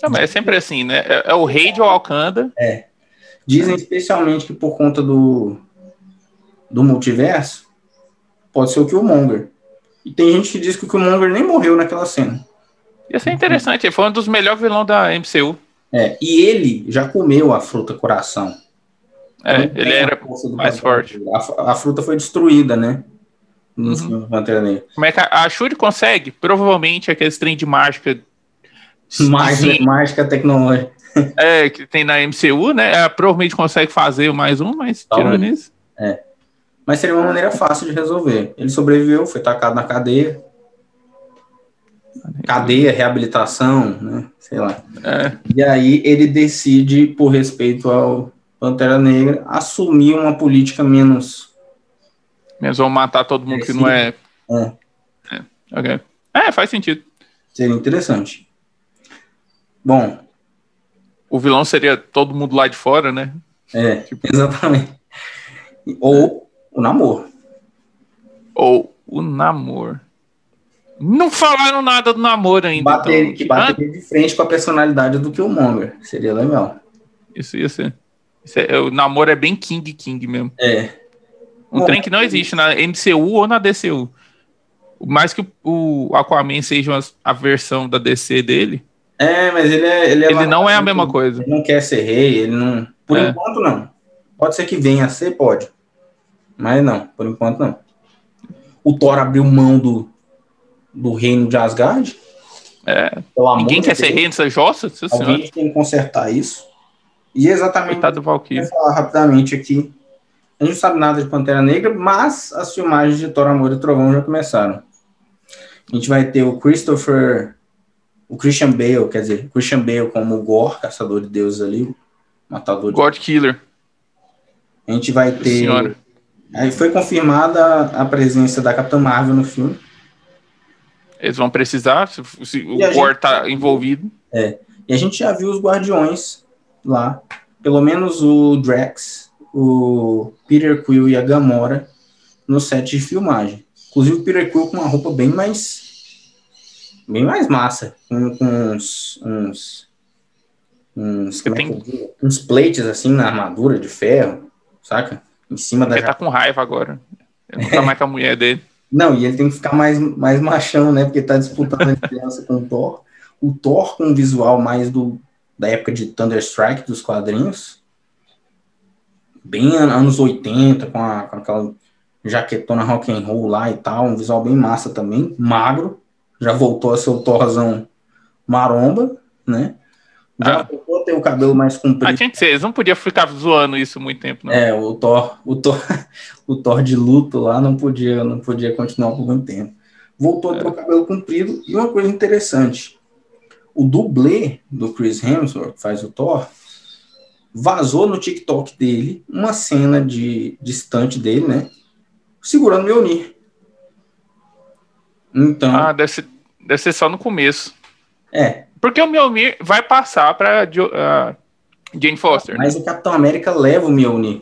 Não, mas é sempre assim, né? É, é o rei de Wakanda. É. Dizem especialmente que por conta do, do multiverso, pode ser o Killmonger. E tem gente que diz que o Killmonger nem morreu naquela cena. Ia ser interessante, ele foi um dos melhores vilões da MCU. É, e ele já comeu a fruta coração. É, ele era mais forte. A, a, fruta foi destruída, né? No uhum. Pantera Negra. Como é que a, a Shuri consegue? Provavelmente aquele trem de mágica. Mágica, mágica tecnológica. É, que tem na MCU, né? Ela provavelmente consegue fazer mais um, mas tirando isso. É. Mas seria uma maneira fácil de resolver. Ele sobreviveu, foi tacado na cadeia. Cadeia, reabilitação, né? Sei lá. É. E aí ele decide, por respeito ao Pantera Negra, assumir uma política menos. Menos vão matar todo mundo que não é. É. É. Okay. é, faz sentido. Seria interessante. Bom. O vilão seria todo mundo lá de fora, né? É, tipo... exatamente. Ou o namoro. Ou o namoro. Não falaram nada do namoro ainda. Bater, então. Que bateria ah? de frente com a personalidade do Killmonger. Seria legal. Isso ia ser. Isso é, o namoro é bem King King mesmo. É. Um Bom, trem que não existe na MCU ou na DCU. Mais que o Aquaman seja a versão da DC dele. É, mas ele é. Ele, é ele não é a mesma coisa. Ele não quer ser rei, ele não. Por é. enquanto, não. Pode ser que venha a ser, pode. Mas não, por enquanto não. O Thor abriu mão do, do reino de Asgard. É. Ninguém quer ser rei nessa jossa? Alguém tem que consertar isso. E exatamente. Coitado Vou falar rapidamente aqui. A gente não sabe nada de Pantera Negra, mas as filmagens de Thor, Amor e Trovão já começaram. A gente vai ter o Christopher, o Christian Bale, quer dizer, Christian Bale como o Gore, caçador de deuses ali, matador de. God Killer. A gente vai ter. Senhora. Aí foi confirmada a presença da Capitã Marvel no filme. Eles vão precisar, se, se o Gore tá envolvido. É. E a gente já viu os Guardiões lá. Pelo menos o Drax, o Peter Quill e a Gamora no set de filmagem. Inclusive o Peter Quill com uma roupa bem mais bem mais massa, com, com uns, uns, uns, é uns plates assim na armadura de ferro, saca? Em cima da. Ele tá com raiva agora. Ele não tá mais com a mulher dele. Não, e ele tem que ficar mais, mais machão, né? Porque tá disputando a criança com o Thor. O Thor com um visual mais do, da época de Thunderstrike dos quadrinhos. Bem anos 80, com, a, com aquela jaquetona rock and roll lá e tal, um visual bem massa também, magro, já voltou a ser o Thorzão maromba, né? Já ah. voltou a ter o cabelo mais comprido. Ah, tinha que ser, eles não podiam ficar zoando isso muito tempo, não. É, o Thor, o Thor, o Thor de luto lá não podia, não podia continuar por muito tempo. Voltou é. a ter o cabelo comprido e uma coisa interessante, o dublê do Chris Hemsworth, que faz o Thor, vazou no TikTok dele uma cena de distante dele, né? Segurando Mjolnir. Então. Ah, deve ser, deve ser só no começo. É. Porque o Mjolnir vai passar para uh, Jane Foster. Mas o Capitão América leva o Mjolnir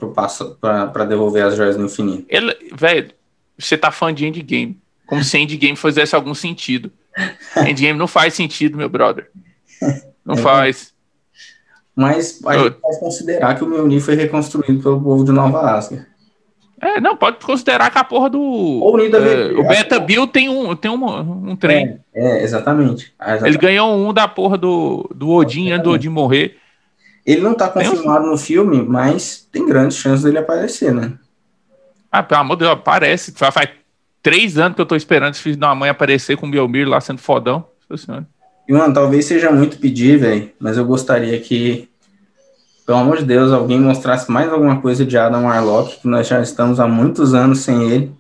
para devolver as joias do infinito. Ele, velho, você tá fã de Endgame. Como se Endgame fizesse algum sentido. Endgame não faz sentido, meu brother. Não é, faz. Mas a gente pode considerar que o Mjolnir foi reconstruído pelo povo de Nova Asgard. É, não, pode considerar que a porra do. é, o Beta Bill tem um, tem um, um trem. É, é exatamente. Ah, exatamente. Ele ganhou um da porra do, do Odin antes do Odin morrer. Ele não tá confirmado um... no filme, mas tem grandes chances dele aparecer, né? Ah, pelo amor de Deus, aparece. Faz três anos que eu tô esperando esse filho da mãe aparecer com o Biomir lá sendo fodão. E, mano, talvez seja muito pedir, velho, mas eu gostaria que, pelo amor de Deus, alguém mostrasse mais alguma coisa de Adam Warlock, que nós já estamos há muitos anos sem ele.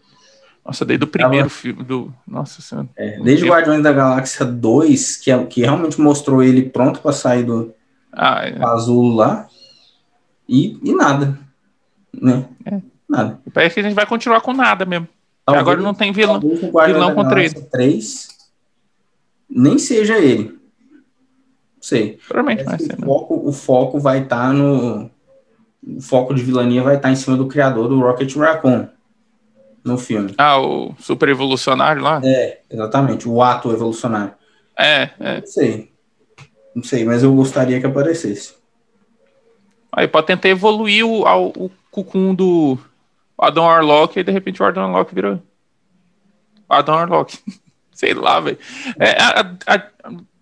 Nossa, desde o primeiro Tava... filme do. Nossa Senhora. É, desde o Guardiões da Galáxia 2, que, é, que realmente mostrou ele pronto para sair do ah, é. azul lá. E, e nada. Né? É. Nada. Parece que a gente vai continuar com nada mesmo. Talvez, Agora não tem vilão, vilão contra ele. 3 nem seja ele. Não sei. Provavelmente vai ser. O foco, o foco vai estar tá no. O foco de vilania vai estar tá em cima do criador do Rocket Raccoon no filme. Ah, o super evolucionário lá? É, exatamente, o ato evolucionário. É, é. Não sei. Não sei, mas eu gostaria que aparecesse. Aí pode tentar evoluir o, ao, o cucum do Adam Warlock e de repente o Adam Warlock vira Adam Warlock. sei lá, velho. É, a, a,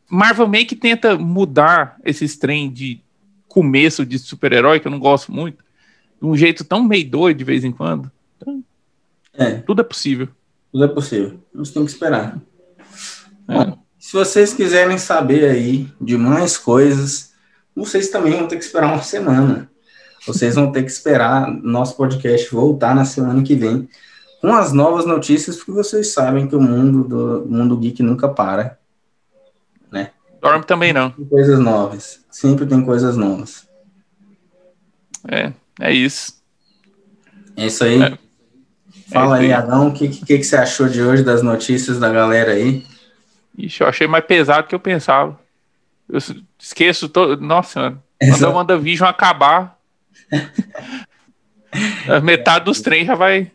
Marvel meio que tenta mudar esses trem de começo de super-herói, que eu não gosto muito, de um jeito tão meio doido de vez em quando. Então, é. Tudo é possível. Tudo é possível. Nós temos que esperar. É. Bom, se vocês quiserem saber aí de mais coisas, vocês também vão ter que esperar uma semana. Vocês vão ter que esperar nosso podcast voltar na semana que vem com as novas notícias, porque vocês sabem que o mundo do mundo geek nunca para, Dorme também não. Tem coisas novas, sempre tem coisas novas. É, é isso. É isso aí. É. Fala é aí, Adão, o que, que, que você achou de hoje das notícias da galera aí? Ixi, eu achei mais pesado do que eu pensava. Eu esqueço todo. Nossa senhora. Quando a WandaVision acabar, a metade dos trens já vai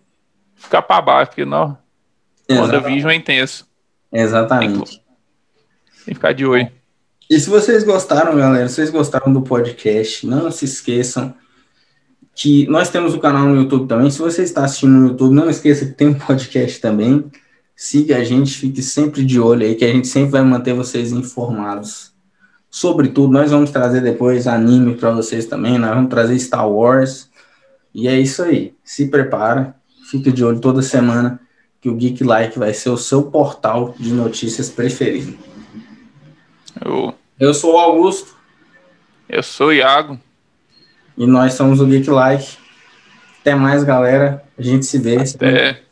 ficar para baixo, porque não. WandaVision é intenso. Exatamente. Tem que, tem que ficar de olho. E se vocês gostaram, galera, se vocês gostaram do podcast, não se esqueçam que nós temos o canal no YouTube também. Se você está assistindo no YouTube, não esqueça que tem um podcast também. Siga a gente, fique sempre de olho aí, que a gente sempre vai manter vocês informados sobre tudo. Nós vamos trazer depois anime para vocês também, nós vamos trazer Star Wars. E é isso aí. Se prepara, fique de olho toda semana que o Geek Like vai ser o seu portal de notícias preferido. Eu, Eu sou o Augusto. Eu sou o Iago. E nós somos o Geek Like. Até mais, galera. A gente se vê. Até.